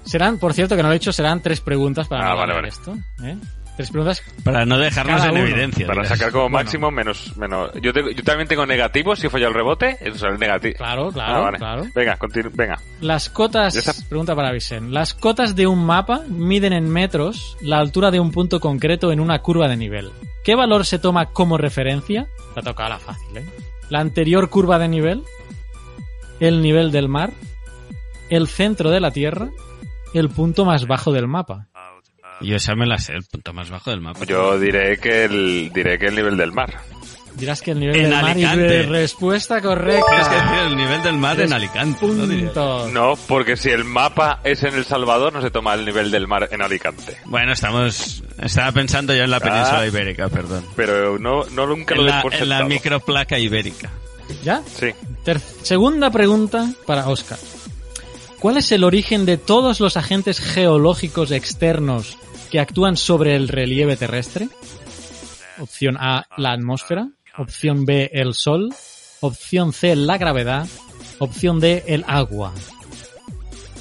A: Serán, por cierto, que no lo he dicho, serán tres preguntas para
C: ah, vale, vale.
A: esto. ¿eh? Tres preguntas.
B: Para no dejarnos en evidencia.
C: Para sacar como máximo menos. menos. Yo, yo, también tengo negativos si falla el rebote. Eso es el negativo.
A: Claro, claro,
C: ah,
A: claro.
C: Venga, venga.
A: Las cotas. Pregunta para Vicen. Las cotas de un mapa miden en metros la altura de un punto concreto en una curva de nivel. ¿Qué valor se toma como referencia? Te ha tocado la fácil, ¿eh? La anterior curva de nivel. El nivel del mar. El centro de la Tierra. El punto más bajo del mapa.
B: Yo esa me la sé, el punto más bajo del mapa.
C: Yo diré que el, diré que el nivel del mar.
A: Dirás que el nivel del mar y respuesta correcta.
B: Tienes que decir el nivel del mar en Alicante.
A: Puntos.
C: No, porque si el mapa es en El Salvador, no se toma el nivel del mar en Alicante.
B: Bueno, estamos... Estaba pensando yo en la península ah, ibérica, perdón.
C: Pero no, no nunca lo
B: la, En la microplaca ibérica.
A: ¿Ya?
C: Sí.
A: segunda pregunta para Oscar. ¿Cuál es el origen de todos los agentes geológicos externos que actúan sobre el relieve terrestre? Opción A, la atmósfera. Opción B, el sol. Opción C, la gravedad. Opción D, el agua.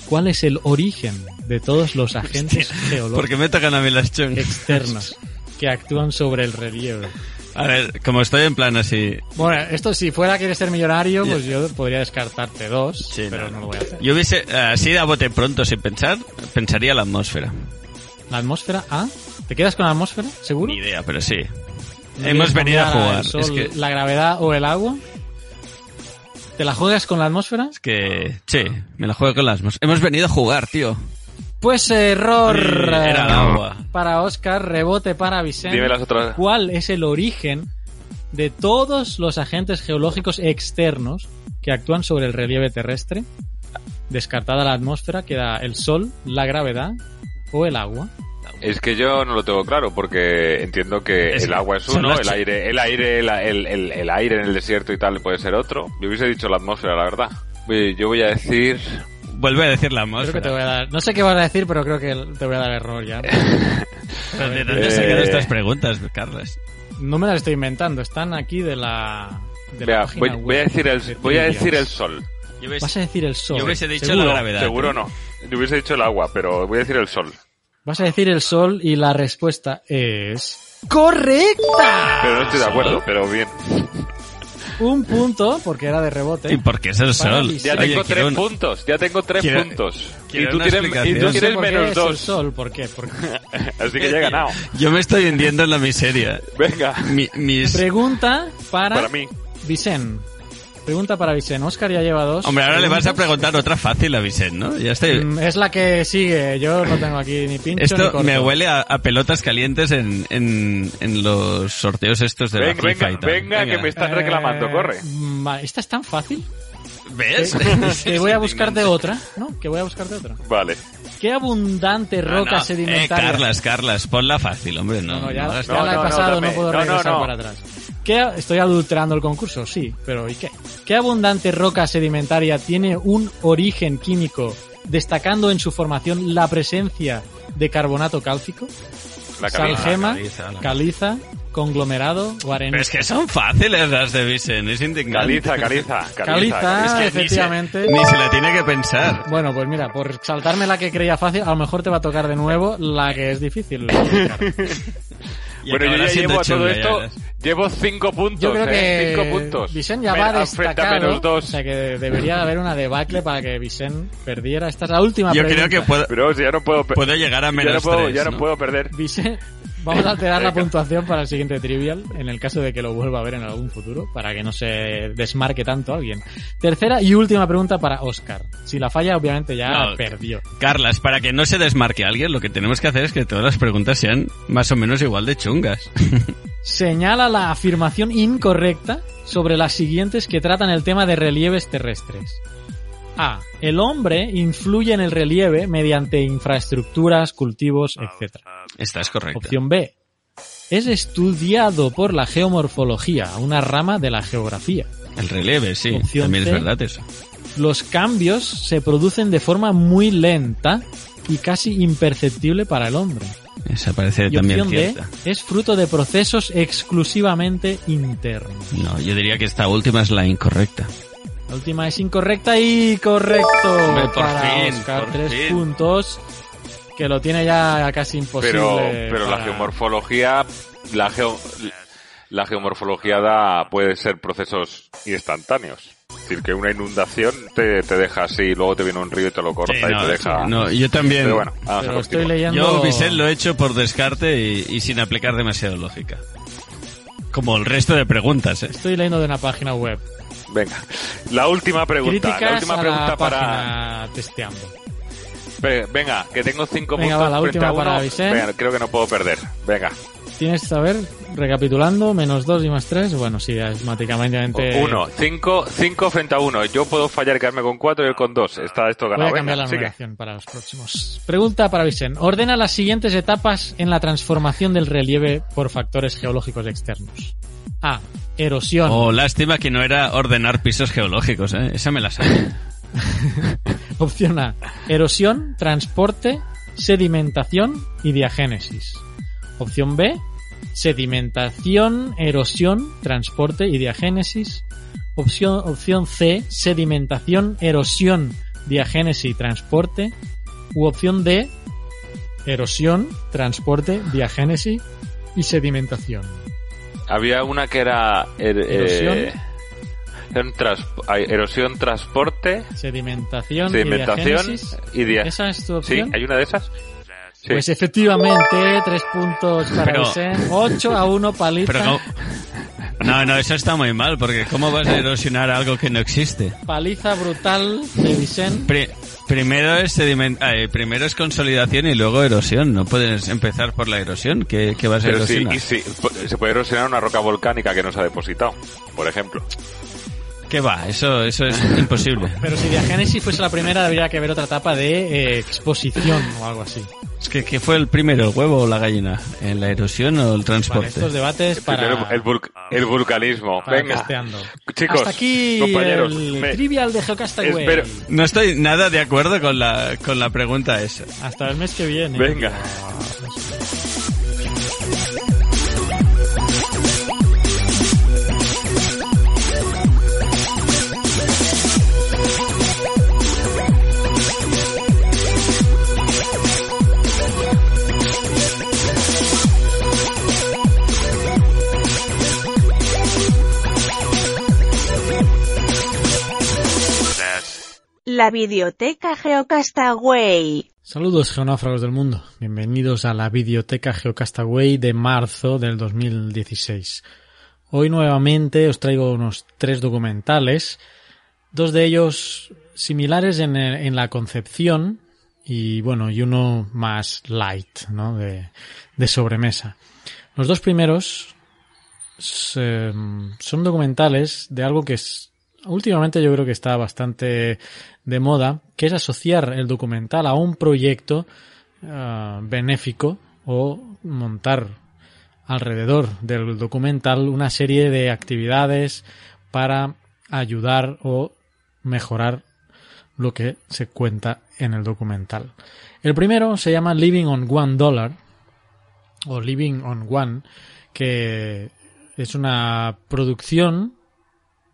A: ¿Cuál es el origen de todos los agentes geológicos
B: Porque me tocan a mí las
A: externos que actúan sobre el relieve?
B: A ver, como estoy en plan así...
A: Bueno, esto si fuera quieres ser millonario, pues yo podría descartarte dos, pero no. lo voy a hacer.
B: Yo hubiese, así a bote pronto, sin pensar, pensaría la atmósfera.
A: ¿La atmósfera? ¿Ah? ¿Te quedas con la atmósfera? ¿Seguro?
B: Ni idea, pero sí. Hemos venido a jugar.
A: es que... ¿La gravedad o el agua? ¿Te la juegas con la atmósfera?
B: Es que... Sí, me la juego con la atmósfera. Hemos venido a jugar, tío.
A: Pues error
B: Era agua.
A: para Oscar, rebote para Vicente.
C: Dime las otras.
A: ¿Cuál es el origen de todos los agentes geológicos externos que actúan sobre el relieve terrestre? Descartada la atmósfera, queda el sol, la gravedad o el agua.
C: Es que yo no lo tengo claro porque entiendo que el agua es uno, el aire, el aire, el, el, aire en el desierto y tal puede ser otro. Yo hubiese dicho la atmósfera, la verdad. Yo voy a decir
B: Vuelve a decir la atmósfera.
A: No sé qué vas a decir, pero creo que te voy a dar error ya.
B: ¿De dónde has sacado estas preguntas, Carlos?
A: No me las estoy inventando, están aquí de la.
C: voy, a decir el, voy a decir el sol.
A: Vas a decir el sol.
B: Yo hubiese dicho la gravedad.
C: Seguro no. Yo hubiese dicho el agua, pero voy a decir el sol.
A: Vas a decir el sol y la respuesta es. ¡Correcta!
C: Pero no estoy de acuerdo, pero bien
A: un punto porque era de rebote.
B: ¿Y porque es el sol?
C: Ya tengo tres puntos, ya tengo tres puntos. Y tú, tienes, y tú tienes menos dos. El
A: sol, ¿por qué?
C: Así que ya he ganado.
B: Yo me estoy hundiendo en la miseria.
C: Venga.
A: Pregunta para,
C: para mí.
A: Vicen. Pregunta para Vicente. Oscar ya lleva dos.
B: Hombre, ahora le vas a preguntar otra fácil a Vicente, ¿no? Ya estoy.
A: Mm, es la que sigue. Yo no tengo aquí ni pincho
B: Esto me huele a, pelotas calientes en, en, los sorteos estos de la
C: FIFA venga, Venga, que me están reclamando. Corre.
A: Eh, ¿Esta es tan fácil?
B: ¿Ves?
A: Que, voy a buscarte otra, ¿no? Que voy a buscarte otra.
C: Vale.
A: Qué abundante roca sedimentaria.
B: Eh, Carlas, Carlas, ponla fácil, hombre, no.
A: No, ya, la he pasado, no, puedo regresar para atrás. ¿Qué, estoy adulterando el concurso, sí, pero ¿y qué? ¿Qué abundante roca sedimentaria tiene un origen químico, destacando en su formación la presencia de carbonato cálcico?
C: La
A: Salgema, caliza, conglomerado o arena.
B: es que son fáciles las de Vicen, es indignante.
C: Caliza, caliza,
A: caliza. efectivamente.
B: Ni se, la tiene que pensar.
A: Bueno, pues mira, por saltarme la que creía fácil, a lo mejor te va a tocar de nuevo la que es difícil.
C: bueno, yo ya llevo a todo esto, llevo cinco puntos,
A: Yo creo
C: ¿eh? que cinco puntos.
A: Vicen ya va destacado, o sea que debería haber una debacle para que Vicen perdiera. Esta es la última
B: Yo
A: pregunta.
B: creo que puedo,
C: Pero ya no puedo,
B: puedo llegar a menos
C: ya no puedo,
B: tres,
C: ya no,
B: ¿no?
C: puedo perder.
A: Vicen, vamos a alterar la puntuación para el siguiente trivial, en el caso de que lo vuelva a ver en algún futuro, para que no se desmarque tanto alguien. Tercera y última pregunta para Oscar. Si la falla, obviamente ya
B: No,
A: perdió.
B: Carlas, para que no se desmarque alguien, lo que tenemos que hacer es que todas las preguntas sean más o menos igual de chungas.
A: Señala la afirmación incorrecta sobre las siguientes que tratan el tema de relieves terrestres. A. El hombre influye en el relieve mediante infraestructuras, cultivos, etc.
B: Esta es correcta.
A: Opción B. Es estudiado por la geomorfología, una rama de la geografía.
B: El relieve, sí,
A: Opción
B: también
A: C.
B: es verdad eso.
A: Los cambios se producen de forma muy lenta y casi imperceptible para el hombre.
B: Esa parece
A: Y
B: también
A: opción D es fruto de procesos exclusivamente internos.
B: No, yo diría que esta última es la incorrecta.
A: La última es incorrecta y correcto
B: Hombre, por
A: para
B: fin,
A: Oscar.
B: por
A: Tres
B: fin.
A: puntos que lo tiene ya casi imposible.
C: Pero, pero la geomorfología, la geo, la geomorfología da, puede ser procesos instantáneos. Es decir, que una inundación te, te deja así, y luego te viene un río y te lo corta
B: Sí,
C: y te deja.
B: no, yo también.
C: Pero bueno, vamos a
A: Pero estoy leyendo.
B: Yo, Vicente, lo he hecho por descarte y, y sin aplicar demasiada lógica. Como el resto de preguntas, ¿eh?
A: Estoy leyendo de una página web.
C: Venga, la última pregunta.
A: Críticas
C: la última
A: a
C: pregunta
A: la
C: para.
A: testeando.
C: Venga, que tengo cinco
A: Venga,
C: puntos
A: va, la última para Vicent.
C: Venga, creo que no puedo perder. Venga,
A: Tienes, a ver, recapitulando, menos dos y más tres. Bueno, sí, es matemáticamente.
C: uno, cinco, cinco frente a uno. Yo puedo fallar y quedarme con cuatro y él con dos. Está esto
A: Voy
C: ganado.
A: a cambiar
C: Venga,
A: la
C: sigue.
A: numeración para los próximos. Pregunta para Vicente. Ordena las siguientes etapas en la transformación del relieve por factores geológicos externos. A. Erosión.
B: Oh, lástima que no era ordenar pisos geológicos, ¿eh? Esa me la sabía.
A: Opción A. Erosión, transporte, sedimentación y diagénesis. Opción B. Sedimentación, erosión, transporte y diagénesis. Opción, opción C. Sedimentación, erosión, diagénesis y transporte. U opción D. Erosión, transporte, diagénesis y sedimentación.
C: Había una que era er-
A: Erosión.
C: eh, erosión, erosión, transporte,
A: Sedimentación,
C: sedimentación
A: y diagénesis.
C: y
A: ¿Esa es tu
C: Sí,
A: opción?
C: hay una de esas. Sí.
A: Pues efectivamente, tres puntos para
B: Pero-
A: Vicente, 8 a 1 paliza.
B: Pero ¿cómo? No, no, eso está muy mal, porque ¿cómo vas a erosionar algo que no existe?
A: Paliza brutal de Vicente.
B: Pri- primero es sediment- ay, primero es consolidación y luego erosión. No puedes empezar por la erosión. ¿Qué, qué vas a
C: Pero sí,
B: erosionar?
C: y sí, se puede erosionar una roca volcánica que nos ha depositado, por ejemplo.
B: ¿Qué va? Eso, eso es imposible.
A: Pero si Diagénesis fuese la primera, habría que haber otra etapa de eh, exposición o algo así.
B: Es que ¿qué fue el primero, el huevo o la gallina? ¿En la erosión o el
A: Vale,
B: transporte?
A: estos debates para,
C: Primero el, vulc- el vulcanismo.
A: para
C: Venga,
A: testeando.
C: chicos,
A: Hasta aquí
C: compañeros,
A: el
C: me-
A: trivial de Geocastaway.
C: espero-
B: No estoy nada de acuerdo con la, con la pregunta esa.
A: Hasta el mes que viene.
C: Venga.
E: La Videoteca Geocastaway.
A: Saludos geonáufragos del mundo. Bienvenidos a la videoteca Geocastaway de marzo del 2016. Hoy nuevamente os traigo unos tres documentales, dos de ellos similares en, en la concepción y bueno, y uno más light, ¿no? De, de sobremesa. Los dos primeros se- son documentales de algo que es, últimamente yo creo que está bastante de moda, que es asociar el documental a un proyecto ah, benéfico o montar alrededor del documental una serie de actividades para ayudar o mejorar lo que se cuenta en el documental. El primero se llama Living on One Dollar o Living on One, que es una producción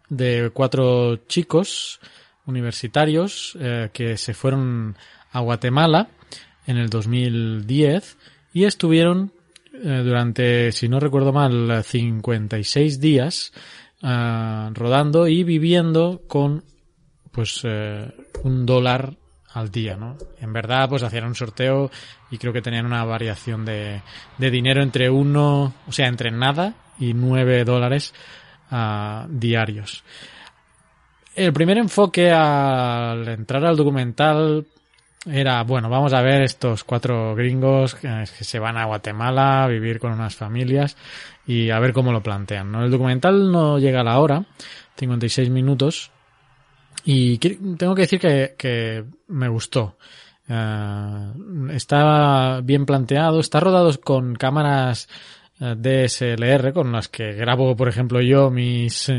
A: de cuatro chicos universitarios eh, que se fueron a Guatemala en el 2010 y estuvieron eh, durante, si no recuerdo mal, 56 días eh, rodando y viviendo con pues un dólar al día, ¿no? En verdad, pues hacían un sorteo y creo que tenían una variación de, de dinero entre uno, o sea, entre nada y nueve dólares diarios. El primer enfoque al entrar al documental era, bueno, vamos a ver estos cuatro gringos que se van a Guatemala a vivir con unas familias y a ver cómo lo plantean. ¿no? El documental no llega a la hora, 56 minutos, y tengo que decir que, me gustó. Uh, está bien planteado, está rodado con cámaras eh, DSLR con las que grabo, por ejemplo, yo mis,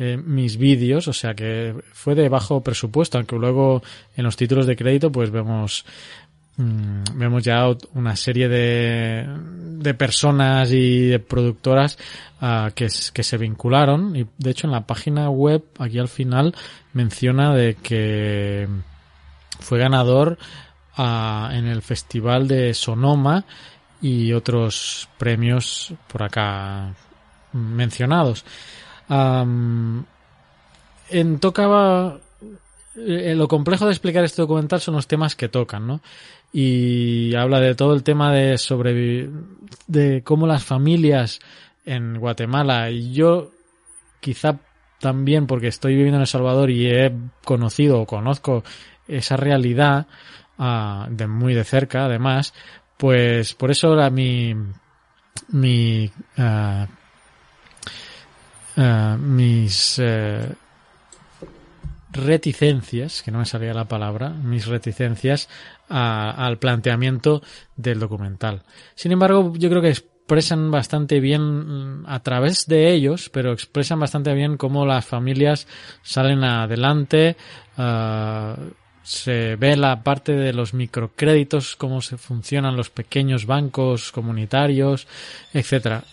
A: eh, mis vídeos, o sea que fue de bajo presupuesto, aunque luego en los títulos de crédito pues vemos mm, vemos ya una serie de, de personas y de productoras uh, que, que se vincularon y de hecho en la página web aquí al final menciona de que fue ganador uh, en el festival de Sonoma y otros premios por acá mencionados. En tocaba eh, lo complejo de explicar este documental son los temas que tocan, ¿no? Y habla de todo el tema de sobrevivir, de cómo las familias en Guatemala y yo quizá también porque estoy viviendo en El Salvador y he conocido o conozco esa realidad uh, de muy de cerca además pues por eso era mi, mi, uh, uh, mis uh, reticencias, que no me salía la palabra, mis reticencias a, al planteamiento del documental. Sin embargo, yo creo que expresan bastante bien a través de ellos, pero expresan bastante bien cómo las familias salen adelante, se ve la parte de los microcréditos, cómo se funcionan los pequeños bancos comunitarios, etcétera.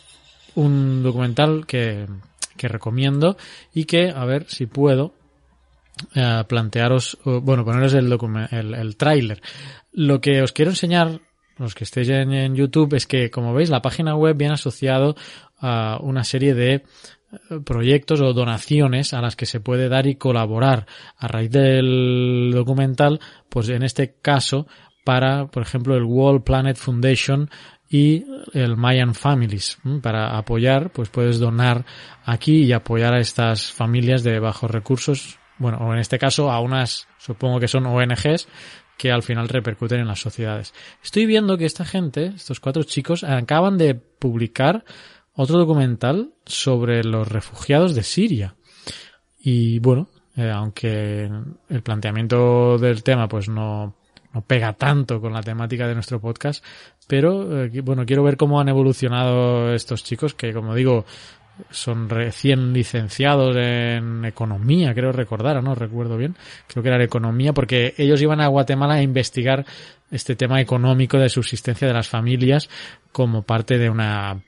A: Un documental que, que recomiendo y que, a ver si puedo, eh, plantearos, bueno, poneros el, el, el tráiler. Lo que os quiero enseñar, los que estéis en, YouTube, es que, como veis, la página web viene asociado a una serie de proyectos o donaciones a las que se puede dar y colaborar a raíz del documental, pues en este caso para, por ejemplo, el World Planet Foundation y el Mayan Families. Para apoyar, pues puedes donar aquí y apoyar a estas familias de bajos recursos, bueno, o en este caso a unas, supongo que son ONGs, que al final repercuten en las sociedades. Estoy viendo que esta gente, estos cuatro chicos, acaban de publicar otro documental sobre los refugiados de Siria. Y bueno, eh, aunque el planteamiento del tema pues no, no pega tanto con la temática de nuestro podcast, pero eh, bueno, quiero ver cómo han evolucionado estos chicos que como digo, son recién licenciados en economía, creo recordar, no recuerdo bien, creo que era economía, porque ellos iban a Guatemala a investigar este tema económico de subsistencia de las familias como parte de una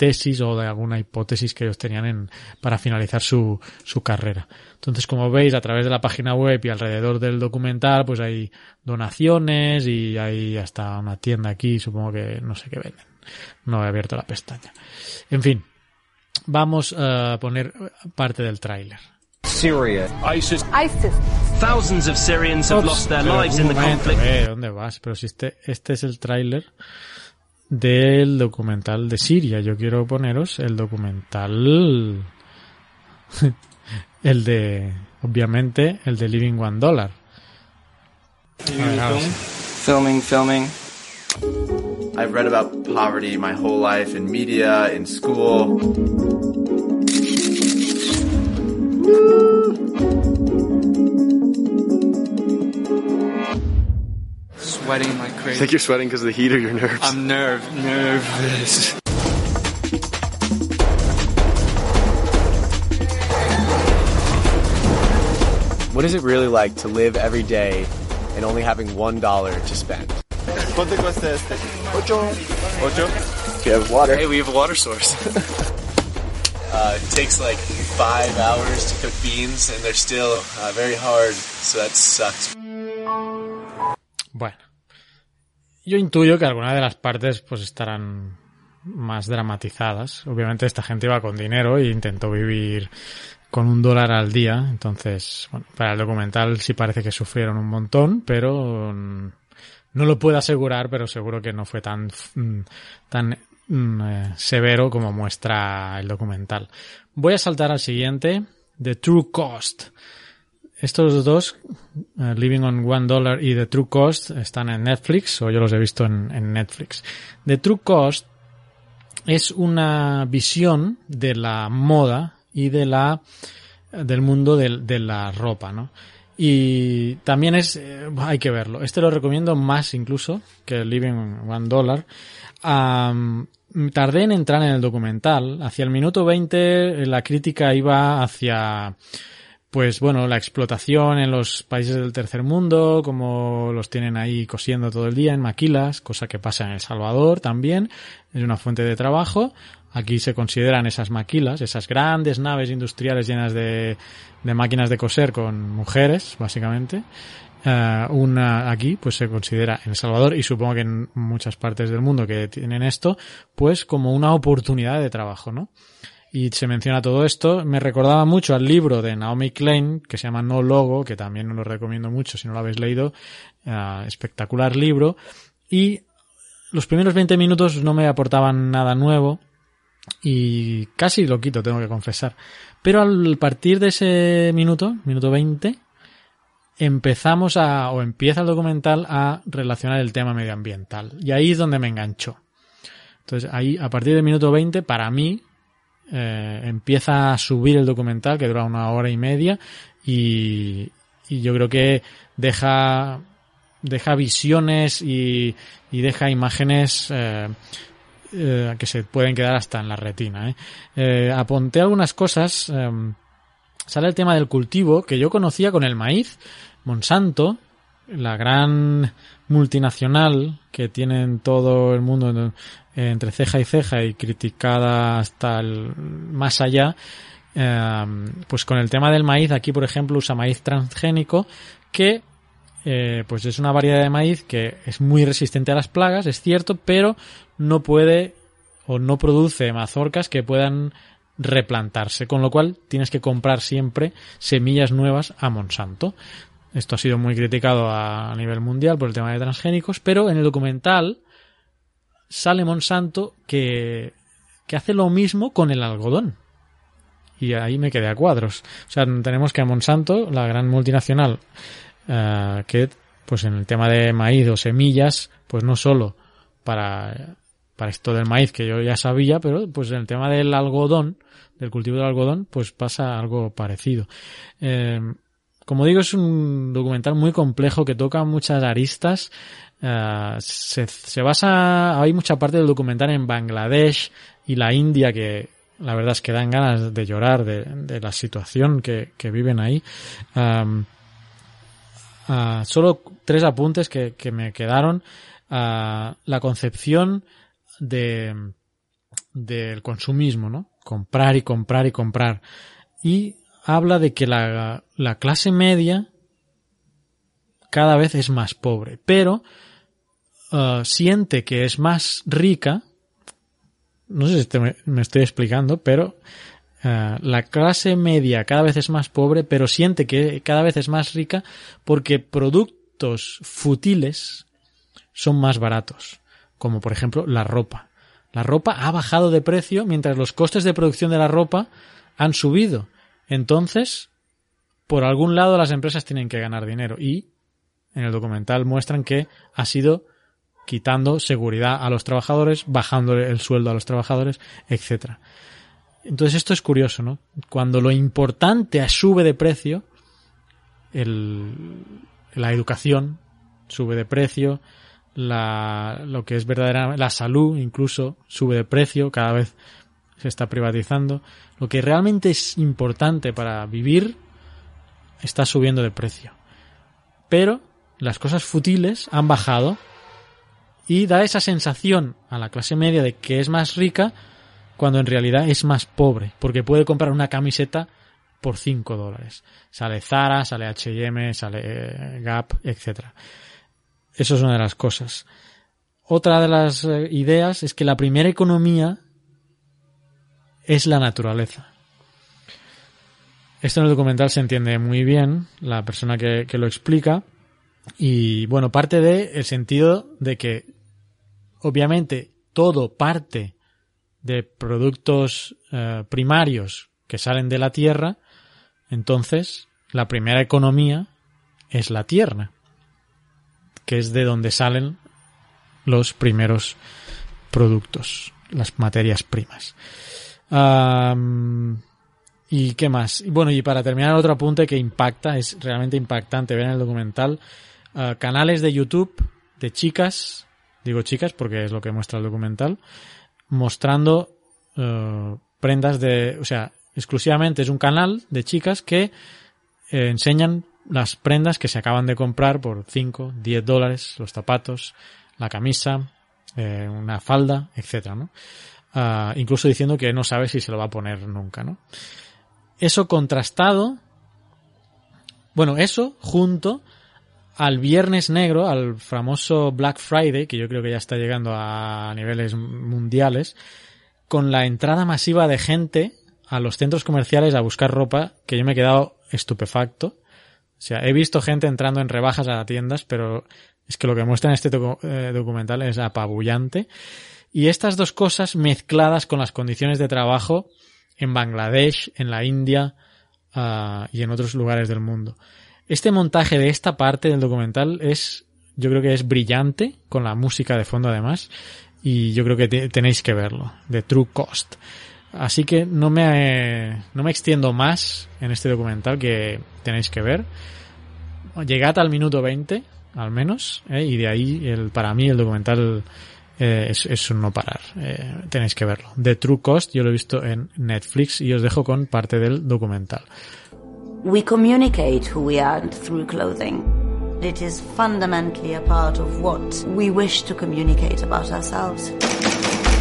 A: tesis o de alguna hipótesis que ellos tenían en, para finalizar su, su carrera. Entonces, como veis, a través de la página web y alrededor del documental, pues hay donaciones y hay hasta una tienda aquí, supongo que no sé qué venden. No he abierto la pestaña. En fin, vamos a poner parte del tráiler.
K: Syria. ISIS. ISIS. Thousands of Syrians have lost their lives in the conflict.
A: Eh, ¿Dónde vas? Pero si este, este es el tráiler del documental de Siria. Yo quiero poneros el documental, el de, obviamente, el de Living One Dollar.
L: Filming, filming. I've read about poverty my whole life in media, in school.
M: Sweating like crazy.
N: I think you're sweating because of the heat or your nerves.
M: I'm nerve, nervous.
N: What is it really like to live every day and only having one dollar to spend?
L: ¿Cuánto cuesta este?
N: Ocho.
L: ¿Ocho?
N: We have water.
L: Hey, we have a water source. uh, it takes like five hours to cook beans and they're still uh, very hard, so that sucks.
A: Bueno. Yo intuyo que algunas de las partes pues estarán más dramatizadas. Obviamente esta gente iba con dinero e intentó vivir con un dólar al día. Entonces, bueno, para el documental sí parece que sufrieron un montón, pero mm, no lo puedo asegurar, pero seguro que no fue tan, mm, tan mm, eh, severo como muestra el documental. Voy a saltar al siguiente, The True Cost. Estos dos, eh, Living on One Dollar y The True Cost, están en Netflix, o yo los he visto en, Netflix. The True Cost es una visión de la moda y de la del mundo de, la ropa, ¿no? Y también es, eh, hay que verlo. Este lo recomiendo más incluso que Living One Dollar. tardé en entrar en el documental. Hacia el minuto 20 la crítica iba hacia pues bueno, la explotación en los países del tercer mundo, como los tienen ahí cosiendo todo el día en maquilas, cosa que pasa en El Salvador también, es una fuente de trabajo. Aquí se consideran esas maquilas, esas grandes naves industriales llenas de, de máquinas de coser con mujeres, básicamente. Uh, una aquí pues se considera en El Salvador y supongo que en muchas partes del mundo que tienen esto pues como una oportunidad de trabajo no y se menciona todo esto. Me recordaba mucho al libro de Naomi Klein, que se llama No Logo, que también os lo recomiendo mucho si no lo habéis leído. Uh, espectacular libro. Y los primeros 20 minutos no me aportaban nada nuevo. Y casi lo quito, tengo que confesar. Pero al partir de ese minuto, minuto 20, empezamos a, o empieza el documental a relacionar el tema medioambiental. Y ahí es donde me enganchó. Entonces ahí, a partir del minuto 20, para mí, eh, empieza a subir el documental que dura una hora y media y, yo creo que deja deja visiones y, y deja imágenes eh, eh, que se pueden quedar hasta en la retina. Eh. algunas cosas. Em, sale el tema del cultivo que yo conocía con el maíz. Monsanto, la gran multinacional que tiene en todo el mundo entre ceja y ceja y criticada hasta el más allá, eh, pues con el tema del maíz, aquí por ejemplo usa maíz transgénico que eh, pues es una variedad de maíz que es muy resistente a las plagas, es cierto, pero no puede o no produce mazorcas que puedan replantarse, con lo cual tienes que comprar siempre semillas nuevas a Monsanto. Esto ha sido muy criticado a nivel mundial por el tema de transgénicos, pero en el documental sale Monsanto que, que hace lo mismo con el algodón. Y ahí me quedé a cuadros. O sea, tenemos que a Monsanto, la gran multinacional, eh, que pues en el tema de maíz o semillas, pues no solo para, para esto del maíz que yo ya sabía, pero pues en el tema del algodón, del cultivo del algodón, pues pasa algo parecido. Eh, como digo, es un documental muy complejo que toca muchas aristas. Uh, se, se, basa, hay mucha parte del documental en Bangladesh y la India que la verdad es que dan ganas de llorar de, la situación que, que viven ahí. Um, uh, solo tres apuntes que, que me quedaron. Uh, la concepción de del consumismo, ¿no? Comprar y comprar y comprar. Y habla de que la, la clase media cada vez es más pobre, pero uh, siente que es más rica, no sé si me, estoy explicando, pero uh, la clase media cada vez es más pobre, pero siente que cada vez es más rica porque productos futiles son más baratos, como por ejemplo la ropa. La ropa ha bajado de precio mientras los costes de producción de la ropa han subido. Entonces, por algún lado las empresas tienen que ganar dinero y en el documental muestran que ha sido quitando seguridad a los trabajadores, bajando el sueldo a los trabajadores, etcétera. Entonces esto es curioso, ¿no? Cuando lo importante sube de precio, la educación sube de precio, lo que es verdaderamente la salud incluso sube de precio, cada vez se está privatizando. Lo que realmente es importante para vivir está subiendo de precio. Pero las cosas futiles han bajado y da esa sensación a la clase media de que es más rica cuando en realidad es más pobre, porque puede comprar una camiseta por 5 dólares. Sale Zara, sale H&M, sale eh, Gap, etc. Eso es una de las cosas. Otra de las eh, ideas es que la primera economía es la naturaleza. Esto en el documental se entiende muy bien, la persona que, lo explica, y bueno, parte de el sentido de que obviamente todo parte de productos eh, primarios que salen de la tierra, entonces la primera economía es la tierra, que es de donde salen los primeros productos, las materias primas. ¿Y qué más? Bueno, y para terminar, otro apunte que impacta, es realmente impactante ver en el documental, ah, canales de YouTube de chicas, digo chicas porque es lo que muestra el documental, mostrando eh, prendas de, o sea, exclusivamente es un canal de chicas que eh, enseñan las prendas que se acaban de comprar por 5, 10 dólares, los zapatos, la camisa, eh, una falda, etcétera. Ah, incluso diciendo que no sabe si se lo va a poner nunca, ¿no? Eso contrastado, bueno, eso junto al Viernes Negro, al famoso Black Friday, que yo creo que ya está llegando a niveles mundiales, con la entrada masiva de gente a los centros comerciales a buscar ropa, que yo me he quedado estupefacto. O sea, he visto gente entrando en rebajas a tiendas, pero es que lo que muestra en este eh, documental es apabullante. Y estas dos cosas mezcladas con las condiciones de trabajo en Bangladesh, en la India uh, y en otros lugares del mundo. Este montaje de esta parte del documental es, yo creo que es brillante, con la música de fondo además, y yo creo que tenéis que verlo, de True Cost. Así que no me, no me extiendo más en este documental que tenéis que ver. Llegad al minuto 20, al menos, ¿eh? y de ahí, el, para mí, el documental eh, es, es, un no parar. Eh, tenéis que verlo. The True Cost, yo lo he visto en Netflix y os dejo con parte del documental.
O: We communicate who we are through clothing. It is fundamentally a part of what we wish to communicate about ourselves.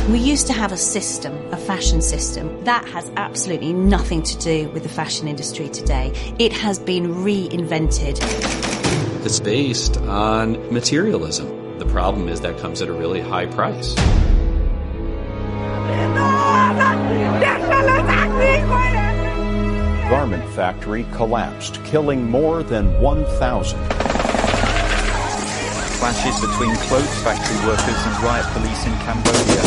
O: We used to have a system, a fashion system. That has absolutely nothing to do with the fashion industry today. It has been reinvented.
P: It's based on materialism. The problem is that comes at a really high price.
Q: Factory collapsed, killing more than 1,000.
R: Clashes between clothes factory workers and riot police in Cambodia.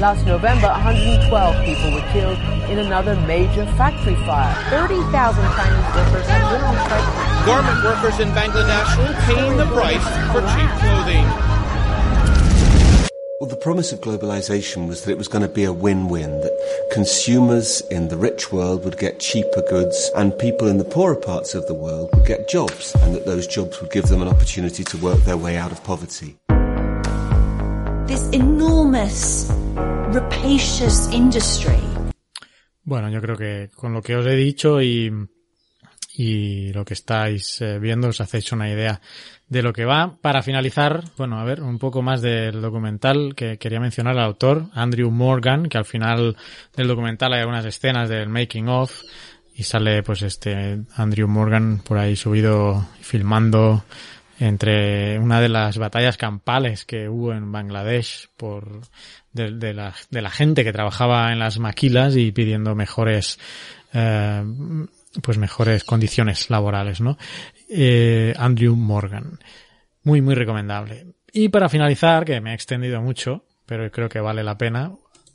S: Last November, 112 people were killed in another major factory fire. 30,000 Chinese workers have been on strike.
T: Garment workers in Bangladesh are paying the price for cheap clothing.
U: Well, the promise of globalization was that it was going to be a win-win, that consumers in the rich world would get cheaper goods and people in the poorer parts of the world would get jobs, and that those jobs would give them an opportunity to work their way out of poverty.
O: This enormous, rapacious industry.
A: Bueno, yo creo que con lo que os he dicho y y lo que estáis eh, viendo os hacéis una idea de lo que va. Para finalizar, bueno, a ver, un poco más del documental que quería mencionar al autor, Andrew Morgan, que al final del documental hay algunas escenas del making of y sale pues este Andrew Morgan por ahí subido filmando entre una de las batallas campales que hubo en Bangladesh por de, la, gente que trabajaba en las maquilas y pidiendo mejores eh, pues mejores condiciones laborales, ¿no? Eh, Andrew Morgan. Muy, muy recomendable. Y para finalizar, que me he extendido mucho, pero creo que vale la pena,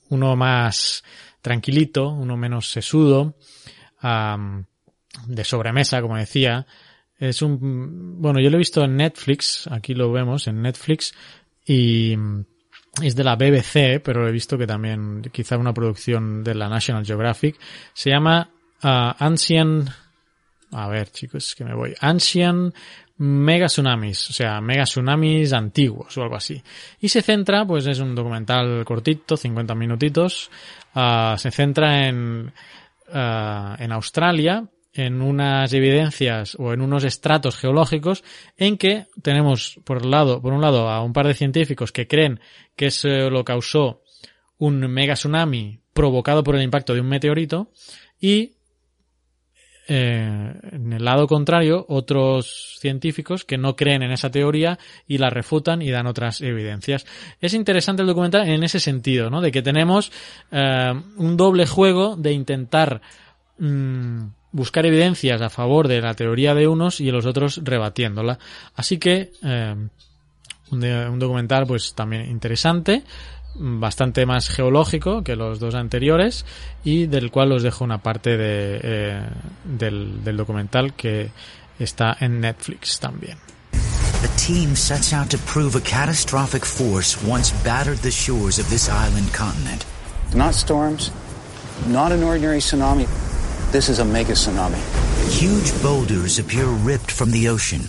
A: uno más tranquilito, uno menos sesudo, de sobremesa, como decía. Es un, bueno, yo lo he visto en Netflix, aquí lo vemos en Netflix, y es de la BBC, pero he visto que también quizá una producción de la National Geographic. Se llama uh, Ancient, a ver chicos, que me voy, Ancient Mega Tsunamis, o sea, Mega Tsunamis antiguos o algo así. Y se centra, pues es un documental cortito, 50 minutitos, uh, se centra en, uh, en Australia en unas evidencias o en unos estratos geológicos en que tenemos por lado, por un lado a un par de científicos que creen que eso lo causó un mega tsunami provocado por el impacto de un meteorito y eh, en el lado contrario otros científicos que no creen en esa teoría y la refutan y dan otras evidencias. Es interesante el documental en ese sentido, ¿no? De que tenemos eh, un doble juego de intentar mm, buscar evidencias a favor de la teoría de unos y los otros rebatiéndola. Así que eh, un, documental pues también interesante, bastante más geológico que los dos anteriores y del cual os dejo una parte de, eh, del, del documental que está en Netflix también. The team sets out to prove a catastrophic force once battered the shores of this island continent.
V: Not storms, not an ordinary tsunami. This is a mega tsunami.
W: Huge boulders appear ripped from the ocean.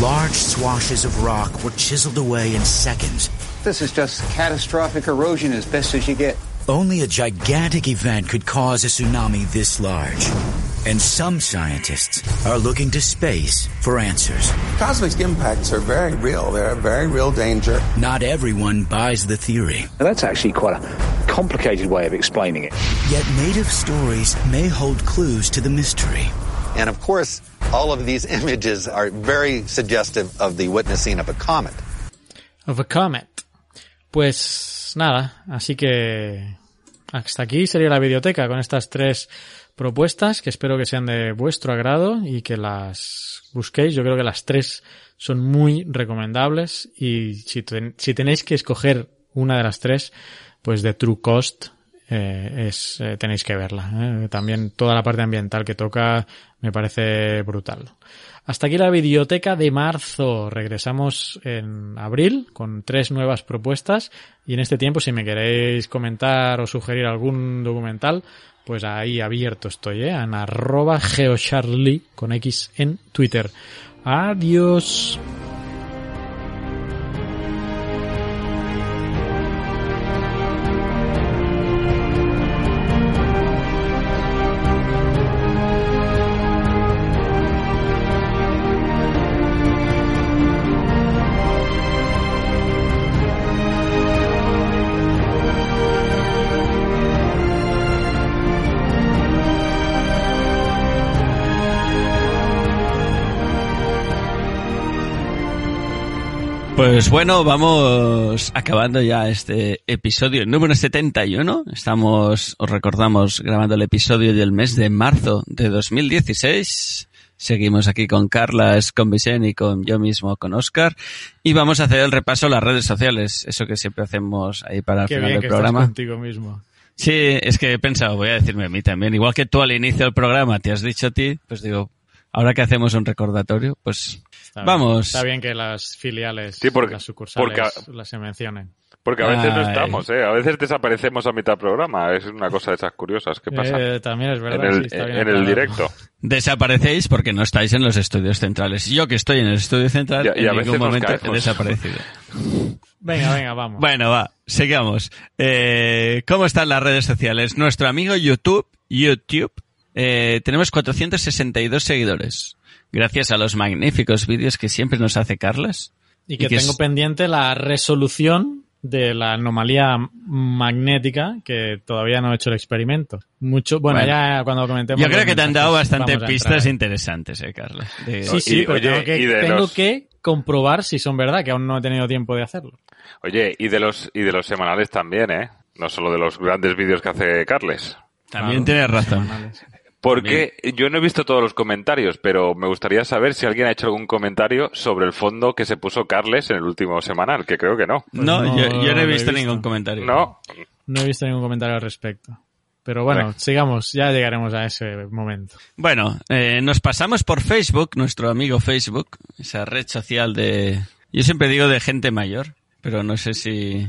W: Large swashes of rock were chiseled away in seconds.
V: This is just catastrophic erosion as best as you get.
W: Only a gigantic event could cause a tsunami this large. And some scientists are looking to space for answers.
X: Cosmic impacts are very real. They're a very real danger.
W: Not everyone buys the theory.
V: Now that's actually quite a complicated way of explaining it.
W: Yet native stories may hold clues to the mystery.
Y: And of course, all of these images are very suggestive of the witnessing of a comet.
A: Of a comet. Pues nada, así que hasta aquí sería la biblioteca con estas tres propuestas que espero que sean de vuestro agrado y que las busquéis. Yo creo que las tres son muy recomendables y si, si tenéis que escoger una de las tres, pues de True Cost eh, es, eh, tenéis que verla. Eh. También toda la parte ambiental que toca me parece brutal. Hasta aquí la biblioteca de marzo. Regresamos en abril con tres nuevas propuestas y en este tiempo si me queréis comentar o sugerir algún documental, pues ahí abierto estoy, ¿eh? En arroba geocharlie con X en Twitter. Adiós.
B: Pues bueno, vamos acabando ya este episodio número 71. Estamos, os recordamos, grabando el episodio del mes de marzo de 2016. Seguimos aquí con Carla, con Vicente y con yo mismo, con Oscar. Y vamos a hacer el repaso a las redes sociales. Eso que siempre hacemos ahí para el final del programa.
A: contigo mismo.
B: Sí, es que he pensado, voy a decirme a mí también. Igual que tú al inicio del programa te has dicho a ti, pues digo, ahora que hacemos un recordatorio, pues Vamos.
A: está bien que las filiales, las sucursales las se mencionen.
C: Porque a veces no estamos, ¿eh? A veces desaparecemos a mitad del programa. Es una cosa de esas curiosas que pasa.
A: Eh, también es verdad.
C: En el, en el directo.
B: Desaparecéis porque no estáis en los estudios centrales. Yo que estoy en el estudio central, en ningún momento he desaparecido.
A: venga, venga, vamos.
B: Bueno, va, sigamos. Eh, ¿Cómo están las redes sociales? Nuestro amigo YouTube, YouTube, eh, tenemos 462 seguidores gracias a los magníficos vídeos que siempre nos hace Carlos.
A: Y que, tengo pendiente la resolución de la anomalía magnética que todavía no he hecho el experimento. Mucho, bueno, ya cuando comentemos.
B: Yo creo que te han dado bastante pistas interesantes, eh, Carlos.
A: Sí, sí, pero tengo, que, tengo que comprobar si son verdad, que aún no he tenido tiempo de hacerlo.
C: Oye, y de los y de los semanales también, ¿eh? No solo de los grandes vídeos que hace Carles.
B: También tienes razón.
C: Porque yo no he visto todos los comentarios, pero me gustaría saber si alguien ha hecho algún comentario sobre el fondo que se puso Carles en el último semanal, que creo que no.
B: Pues no, yo, no, he, visto ningún comentario.
C: No.
A: No he visto ningún comentario al respecto. Pero bueno, sigamos, ya llegaremos a ese momento.
B: Bueno, eh, nos pasamos por Facebook, nuestro amigo Facebook, esa red social de... Yo siempre digo de gente mayor, pero no sé si...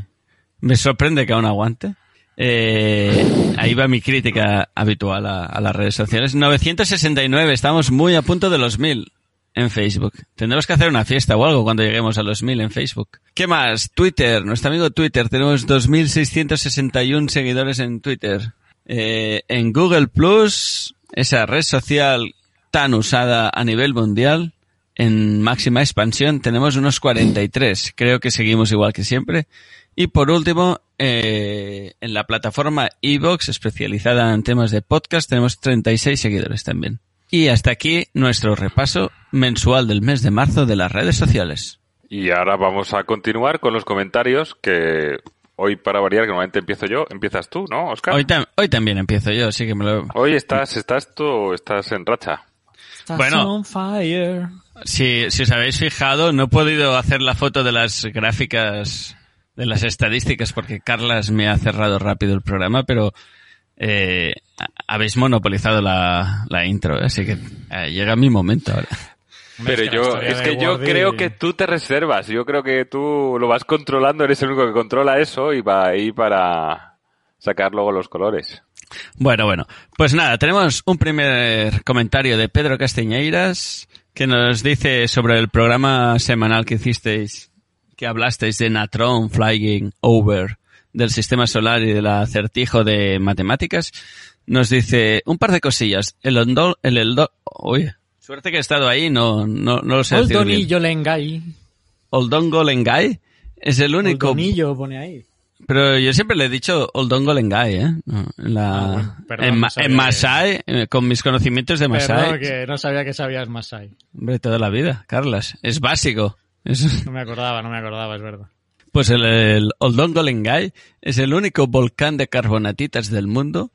B: Me sorprende que aún aguante. Eh, ahí va mi crítica habitual a, las redes sociales. 969, estamos muy a punto de los 1000 en Facebook. Tendremos que hacer una fiesta o algo cuando lleguemos a los 1000 en Facebook. ¿Qué más? Twitter, nuestro amigo Twitter. Tenemos 2661 seguidores en Twitter. Eh, en Google Plus esa red social tan usada a nivel mundial, en máxima expansión tenemos unos 43. Creo que seguimos igual que siempre. Y por último, eh, en la plataforma Evox, especializada en temas de podcast, tenemos 36 seguidores también. Y hasta aquí nuestro repaso mensual del mes de marzo de las redes sociales.
C: Y ahora vamos a continuar con los comentarios que hoy para variar, que normalmente empiezo yo, empiezas tú, ¿no, Oscar?
B: Hoy, hoy también empiezo yo, así que me lo...
C: Hoy estás, estás tú, estás en racha.
B: bueno, Si, si os habéis fijado, no he podido hacer la foto de las gráficas, de las estadísticas, porque Carlas me ha cerrado rápido el programa, pero eh, habéis monopolizado la, la intro, así que eh, llega mi momento ahora.
C: Pero yo, es que yo creo que tú te reservas, yo creo que tú lo vas controlando, eres el único que controla eso y va ahí para sacar luego los colores.
B: Bueno, bueno, pues nada, tenemos un primer comentario de Pedro Castañeiras que nos dice sobre el programa semanal que hicisteis, que hablasteis de Natron Flying Over del sistema solar y del acertijo de matemáticas. Nos dice un par de cosillas. El Oldon, el suerte que he estado ahí, no, no, no lo sé
A: Oldonillo Lengai.
B: Oldongo Lengai es el único.
A: Oldonillo pone ahí.
B: Pero yo siempre le he dicho Oldongo Lengai, ¿eh? La, ah, en, Masai, eh, con mis conocimientos de Masai.
A: que no sabía que sabías Masai.
B: Hombre, toda la vida, Carlas. Es básico.
A: No me acordaba, no me acordaba, es verdad.
B: Pues el, el Oldongo Lengai es el único volcán de carbonatitas del mundo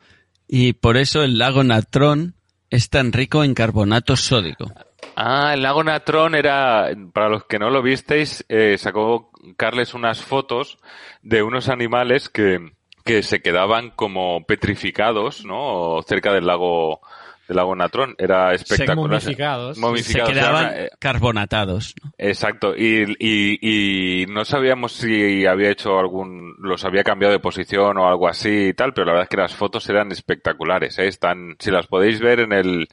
B: y por eso el lago Natrón es tan rico en carbonato sódico.
C: Ah, el lago Natrón era, para los que no lo visteis, eh, sacó Carles unas fotos de unos animales que, que se quedaban como petrificados, ¿no? Cerca del lago del lago Natrón. Era espectacular.
A: momificados.
B: Se quedaban eh, carbonatados.
C: Exacto. Y, y, y, no sabíamos si había hecho algún, los había cambiado de posición o algo así y tal, pero la verdad es que las fotos eran espectaculares. ¿eh? Están, si las podéis ver en el,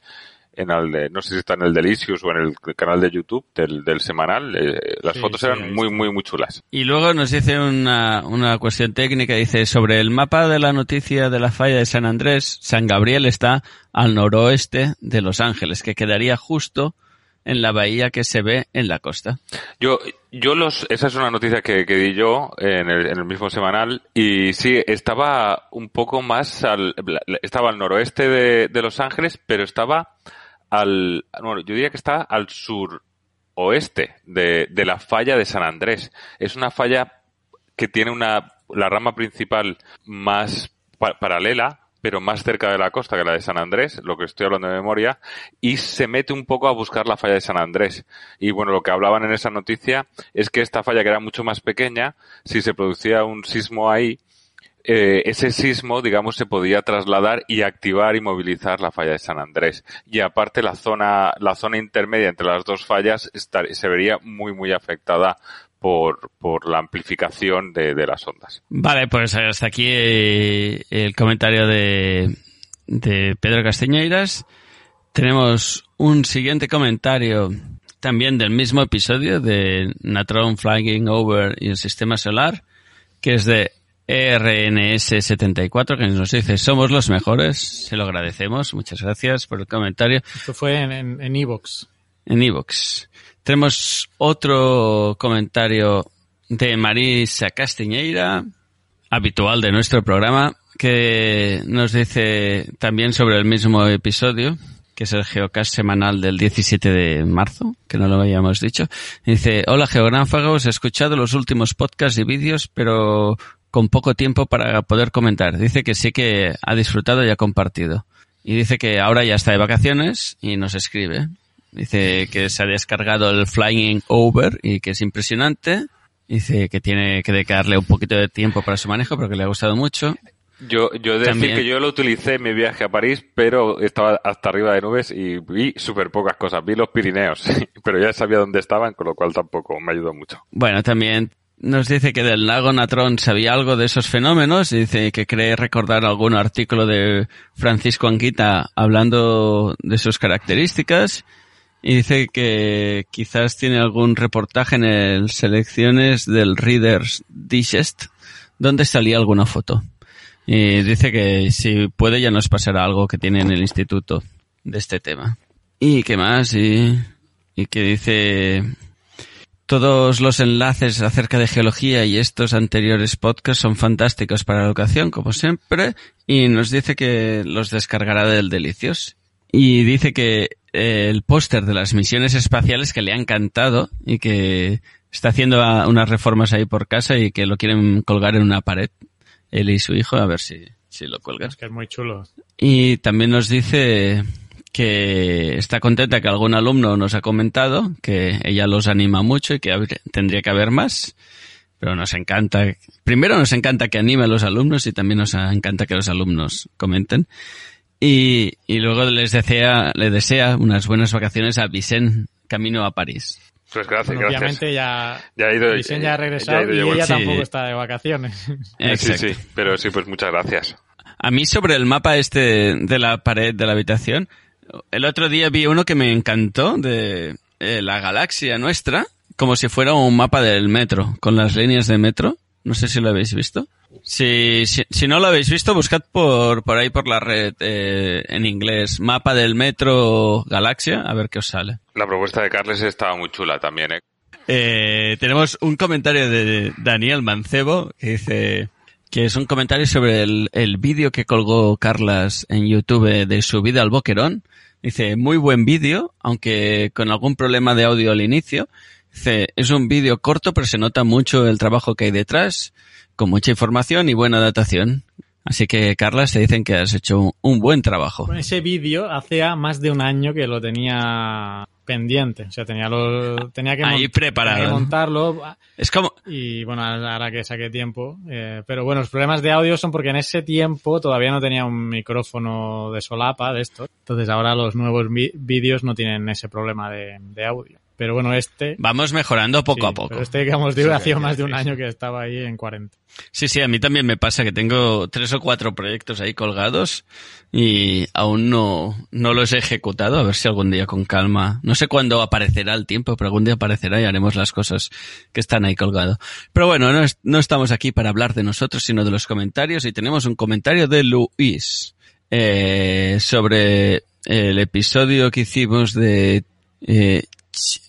C: en el de, no sé si está en el Delicious o en el canal de YouTube del, del semanal, eh, las fotos eran muy, muy, muy chulas.
B: Y luego nos dice una, una cuestión técnica, dice, sobre el mapa de la noticia de la falla de San Andrés, San Gabriel está al noroeste de Los Ángeles, que quedaría justo en la bahía que se ve en la costa.
C: Yo, yo los, esa es una noticia que, que di yo en el, en el, mismo semanal y sí, estaba un poco más al, estaba al noroeste de, de Los Ángeles, pero estaba al, bueno, yo diría que está al sur oeste de, de la falla de San Andrés. Es una falla que tiene una, la rama principal más paralela, pero más cerca de la costa que la de San Andrés, lo que estoy hablando de memoria, y se mete un poco a buscar la falla de San Andrés. Y bueno, lo que hablaban en esa noticia es que esta falla, que era mucho más pequeña, si se producía un sismo ahí, eh, ese sismo, digamos, se podía trasladar y activar y movilizar la falla de San Andrés. Y aparte la zona, la zona intermedia entre las dos fallas se vería muy, muy afectada por, por la amplificación de, de las ondas.
B: Vale, pues hasta aquí eh, el comentario de, de Pedro Castañeiras. Tenemos un siguiente comentario también del mismo episodio de Natron Flying Over y el Sistema Solar, que es de RNS74 que nos dice somos los mejores, se lo agradecemos, muchas gracias por el comentario.
A: Esto fue en Evox.
B: En Evox. Tenemos otro comentario de Marisa Castiñeira, habitual de nuestro programa, que nos dice también sobre el mismo episodio, que es el Geocast semanal del 17 de marzo, que no lo habíamos dicho. Dice, hola geográfagos, he escuchado los últimos podcasts y vídeos, pero con poco tiempo para poder comentar. Dice que sí que ha disfrutado y ha compartido. Y dice que ahora ya está de vacaciones y nos escribe. Dice que se ha descargado el Flying Over y que es impresionante. Dice que tiene que dedicarle un poquito de tiempo para su manejo porque le ha gustado mucho.
C: Yo, yo he de decir que yo lo utilicé en mi viaje a París, pero estaba hasta arriba de nubes y vi súper pocas cosas. Vi los Pirineos, pero ya sabía dónde estaban, con lo cual tampoco me ayudó mucho.
B: Bueno, también nos dice que del lago Natrón sabía algo de esos fenómenos dice que cree recordar algún artículo de Francisco Anguita hablando de sus características y dice que quizás tiene algún reportaje en el selecciones del Reader's Digest donde salía alguna foto. Y dice que si puede ya nos pasará algo que tiene en el instituto. de este tema. ¿Y qué más? Y, y que dice todos los enlaces acerca de geología y estos anteriores podcasts son fantásticos para la educación, como siempre, y nos dice que los descargará del Delicios. Y dice que eh, el póster de las misiones espaciales que le ha encantado y que está haciendo unas reformas ahí por casa y que lo quieren colgar en una pared, él y su hijo, a ver si, si lo cuelgan.
A: Es que es muy chulo.
B: Y también nos dice que está contenta que algún alumno nos ha comentado que ella los anima mucho y que tendría que haber más. Pero nos encanta, primero nos encanta que anime a los alumnos y también nos encanta que los alumnos comenten. Y, y luego les desea, le desea unas buenas vacaciones a Vicente camino a París.
C: Pues gracias,
A: Obviamente ya, ya, ha ido, Vicente ya ha regresado y ella tampoco está de vacaciones.
C: Sí, sí, pero sí, pues muchas gracias.
B: A mí sobre el mapa este de la pared de la habitación, el otro día vi uno que me encantó de eh, la galaxia nuestra, como si fuera un mapa del metro, con las líneas de metro. No sé si lo habéis visto. Si, si, no lo habéis visto, buscad por, por ahí por la red eh, en inglés mapa del metro galaxia, a ver qué os sale.
C: La propuesta de Carles estaba muy chula también, ¿eh?
B: eh tenemos un comentario de Daniel Mancebo que dice que es un comentario sobre el, el vídeo que colgó Carlas en YouTube de su vida al boquerón Dice, muy buen vídeo, aunque con algún problema de audio al inicio. Dice, es un vídeo corto, pero se nota mucho el trabajo que hay detrás, con mucha información y buena datación. Así que, Carla, se dicen que has hecho un, buen trabajo.
A: ese vídeo hace más de un año que lo tenía pendiente. O sea, tenía, lo, tenía que,
B: Ahí preparado.
A: montarlo.
B: Es como...
A: Y bueno, ahora que saqué tiempo. Eh, pero bueno, los problemas de audio son porque en ese tiempo todavía no tenía un micrófono de solapa de estos. Entonces ahora los nuevos vídeos no tienen ese problema de, de audio. Pero bueno, este...
B: Vamos mejorando poco
A: a
B: poco.
A: Pero este, digamos, digo, hacía más de un año que estaba ahí en 40.
B: Sí, sí, a mí también me pasa que tengo tres o cuatro proyectos ahí colgados y aún no, no los he ejecutado. A ver si algún día con calma. No sé cuándo aparecerá el tiempo, pero algún día aparecerá y haremos las cosas que están ahí colgados. Pero bueno, no, no estamos aquí para hablar de nosotros, sino de los comentarios y tenemos un comentario de Luis eh, sobre el episodio que hicimos de eh,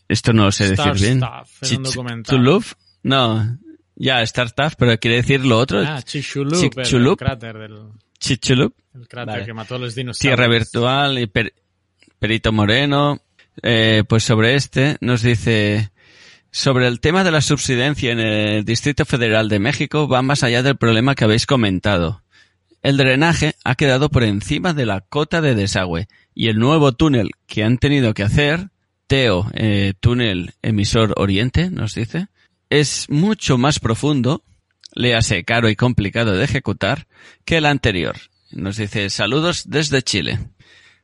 B: esto no lo sé decir bien. love? No, ya, Star Stuff, pero quiere decir lo otro.
A: Ah, Chichulup, el cráter del...
B: Chichulup.
A: El cráter que mató a los dinosaurios.
B: Tierra Virtual y Perito Moreno. Eh, pues sobre este nos dice... Sobre el tema de la subsidencia en el Distrito Federal de México va más allá del problema que habéis comentado. El drenaje ha quedado por encima de la cota de desagüe y el nuevo túnel que han tenido que hacer Teo, eh, túnel emisor oriente, nos dice, es mucho más profundo, léase caro y complicado de ejecutar, que el anterior. Nos dice, saludos desde Chile.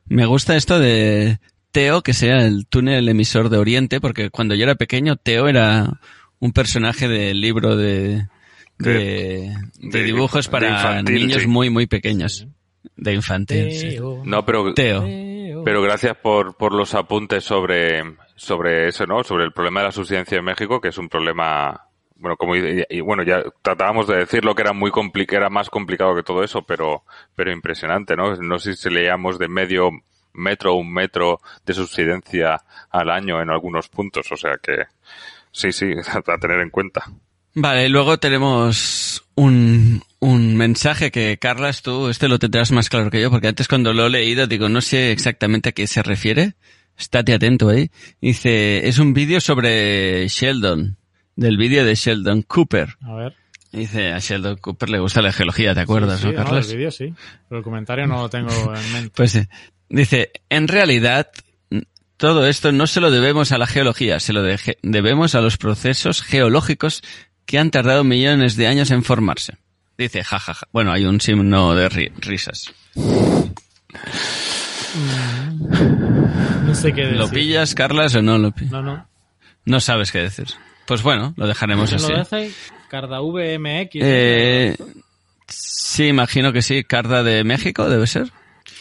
B: Me gusta esto de Teo, que sea el túnel emisor de Oriente, porque cuando yo era pequeño, Teo era un personaje del libro de, de, dibujos para niños muy, muy pequeños. De infantil.
C: No, pero Teo. Pero gracias por, por los apuntes sobre, sobre eso, ¿no? Sobre el problema de la subsidencia en México, que es un problema, bueno, como, y, bueno, ya tratábamos de decir lo que era muy complicado, era más complicado que todo eso, pero, pero impresionante, ¿no? No sé si leíamos de medio metro o un metro de subsidencia al año en algunos puntos, o sea que, sí, sí, a tener en cuenta.
B: Vale, luego tenemos un, un mensaje que, Carlas, tú este lo tendrás más claro que yo, porque antes cuando lo he leído digo, no sé exactamente a qué se refiere. Estate atento ahí. Dice, es un vídeo sobre Sheldon, del vídeo de Sheldon Cooper.
A: A ver.
B: Dice, a Sheldon Cooper le gusta la geología, ¿te acuerdas,
A: sí,
B: no, Carlas?
A: el vídeo sí, pero el comentario no lo tengo en mente.
B: Pues dice, en realidad, todo esto no se lo debemos a la geología, se lo debemos a los procesos geológicos que han tardado millones de años en formarse. Dice, jajaja. Bueno, hay un signo de risas.
A: No sé qué decir.
B: ¿Lo pillas, Carlas, o no lo pillas?
A: No, no.
B: No sabes qué decir. Pues bueno, lo dejaremos así.
A: ¿Lo hace Carda VMX?
B: Eh, sí, imagino que sí. Carda de México, debe ser.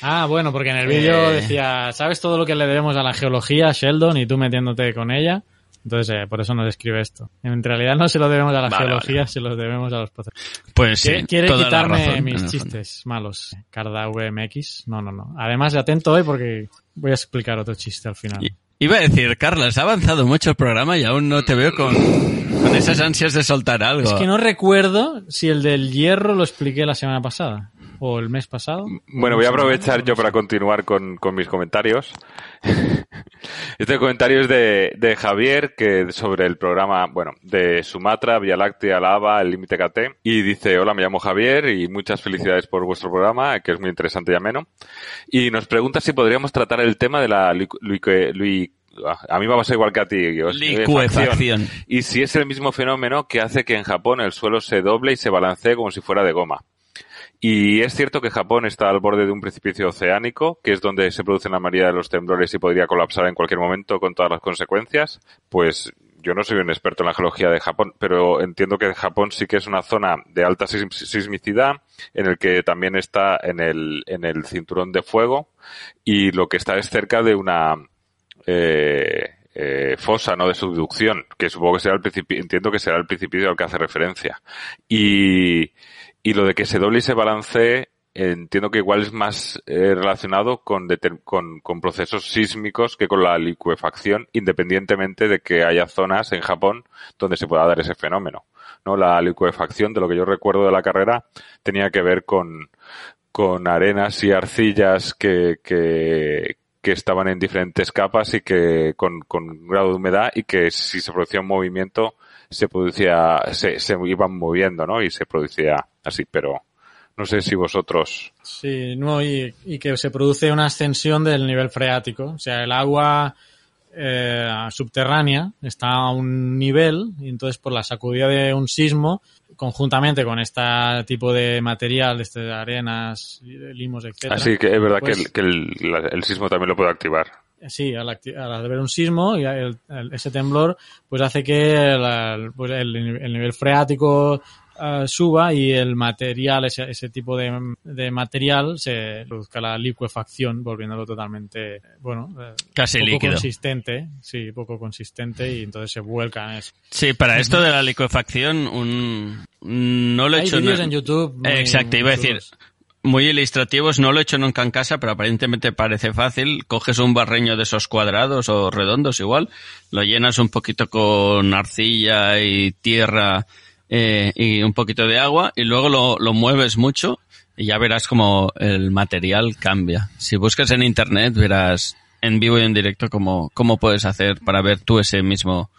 A: Ah, bueno, porque en el vídeo eh. decía, ¿sabes todo lo que le debemos a la geología, Sheldon, y tú metiéndote con ella? Entonces, eh, por eso nos escribe esto. En realidad no se lo debemos a la geología, se lo debemos a los procesos.
B: Pues sí.
A: Quiere quitarme mis chistes malos. Carda VMX. No, no, no. Además, atento hoy porque voy a explicar otro chiste al final.
B: Iba a decir, Carlos, ha avanzado mucho el programa y aún no te veo con, con esas ansias de soltar algo.
A: Es que no recuerdo si el del hierro lo expliqué la semana pasada o el mes pasado.
C: Bueno, voy a aprovechar yo para continuar con, con mis comentarios. este comentario es de, de, Javier, que sobre el programa, bueno, de Sumatra, Vía Láctea, Lava, el límite KT. Y dice, hola, me llamo Javier y muchas felicidades por vuestro programa, que es muy interesante y ameno. Y nos pregunta si podríamos tratar el tema de la a mí me va a ser igual que a ti.
B: Licuefacción.
C: Y si es el mismo fenómeno que hace que en Japón el suelo se doble y se balancee como si fuera de goma. Y es cierto que Japón está al borde de un precipicio oceánico, que es donde se producen la mayoría de los temblores y podría colapsar en cualquier momento con todas las consecuencias. Pues yo no soy un experto en la geología de Japón, pero entiendo que Japón sí que es una zona de alta sismicidad, en el que también está en el, en el cinturón de fuego, y lo que está es cerca de una eh, eh, fosa, no de subducción, que supongo que será el entiendo que será el precipicio al que hace referencia. Y, y lo de que se doble y se balancee, entiendo que igual es más eh, relacionado con, con, procesos sísmicos que con la licuefacción, independientemente de que haya zonas en Japón donde se pueda dar ese fenómeno. ¿no? La licuefacción, de lo que yo recuerdo de la carrera, tenía que ver con, con arenas y arcillas que, que, que estaban en diferentes capas y que con, con un grado de humedad y que si se producía un movimiento se producía, se, se iban moviendo, ¿no? Y se producía así, pero no sé si vosotros.
A: Sí, no, y, y que se produce una ascensión del nivel freático. O sea, el agua eh, subterránea está a un nivel y entonces por la sacudida de un sismo, conjuntamente con este tipo de material, de este, arenas, limos, etc.
C: Así que es verdad que, pues el, que el, el, sismo también lo puede activar
A: sí, al, al ver un sismo y ese temblor pues hace que pues el, el, nivel freático uh, suba y el material, ese, ese tipo de, de, material se produzca la liquefacción, volviéndolo totalmente, bueno,
B: eh, casi
A: poco
B: líquido.
A: consistente, sí, poco consistente y entonces se vuelca en eso.
B: Sí, para esto de la liquefacción, un, no lo he
A: Hay
B: hecho.
A: vídeos en YouTube.
B: Exacto, iba a decir, muy ilustrativos, no lo he hecho nunca en casa, pero aparentemente parece fácil. Coges un barreño de esos cuadrados o redondos igual, lo llenas un poquito con arcilla y tierra eh, y un poquito de agua y luego lo, lo mueves mucho y ya verás como el material cambia. Si buscas en internet verás en vivo y en directo cómo, cómo puedes hacer para ver tú ese mismo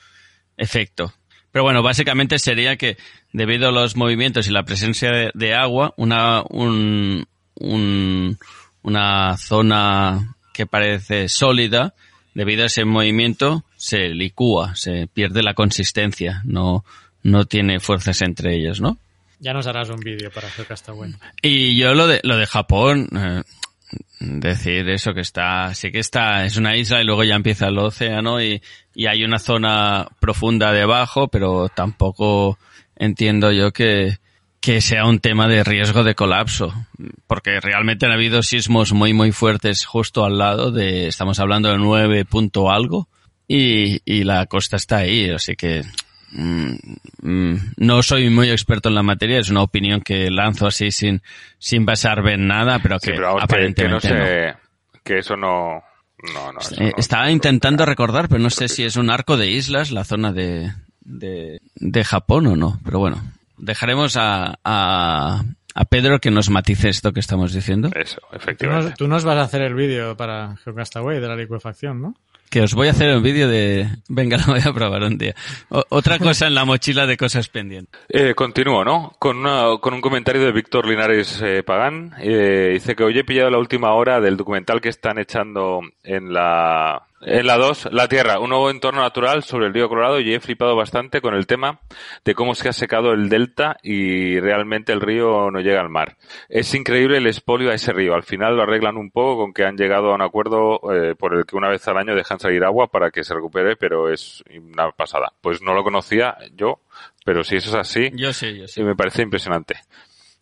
B: efecto. Pero bueno, básicamente sería que debido a los movimientos y la presencia de, de agua, una, un, un, una zona que parece sólida, debido a ese movimiento, se licúa, se pierde la consistencia, no, no tiene fuerzas entre ellas, ¿no?
A: Ya nos harás un vídeo para hacer Castaway.
B: Y yo lo de, lo de Japón, eh, decir eso que está, sí que está, es una isla y luego ya empieza el océano y, y hay una zona profunda debajo, pero tampoco entiendo yo que, que sea un tema de riesgo de colapso, porque realmente han habido sismos muy muy fuertes justo al lado de, estamos hablando de 9 punto algo, y, y la costa está ahí, así que mm, mm, no soy muy experto en la materia, es una opinión que lanzo así sin, sin basarme en nada, pero que
C: Sí, pero que-
B: aparentemente
C: no
B: no.
C: sé, que eso no, no, no, eso
B: Eh,
C: no-
B: estaba intentando recordar, pero no sé si es un arco de islas, la zona de, de, de Japón o no. Pero bueno, dejaremos a, a, a Pedro que nos matice esto que estamos diciendo.
C: Eso,
A: Tú
C: efectivamente.
A: nos, tú nos vas a hacer el vídeo para Geocastaway de la liquefacción, ¿no?
B: Que os voy a hacer un vídeo de... Venga, lo voy a probar un día. Otra cosa en la mochila de cosas pendientes.
C: Eh, continúo, ¿no? Con un comentario de Víctor Linares eh, Pagán. Eh, dice que hoy he pillado la última hora del documental que están echando en la en la 2, La Tierra, un nuevo entorno natural sobre el río Colorado y he flipado bastante con el tema de cómo se ha secado el delta y realmente el río no llega al mar. Es increíble el expolio a ese río. Al final lo arreglan un poco con que han llegado a un acuerdo eh, por el que una vez al año dejan salir agua para que se recupere, pero es una pasada. Pues no lo conocía yo, pero si eso es así,
B: Yo sí, yo sí.
C: y me parece impresionante.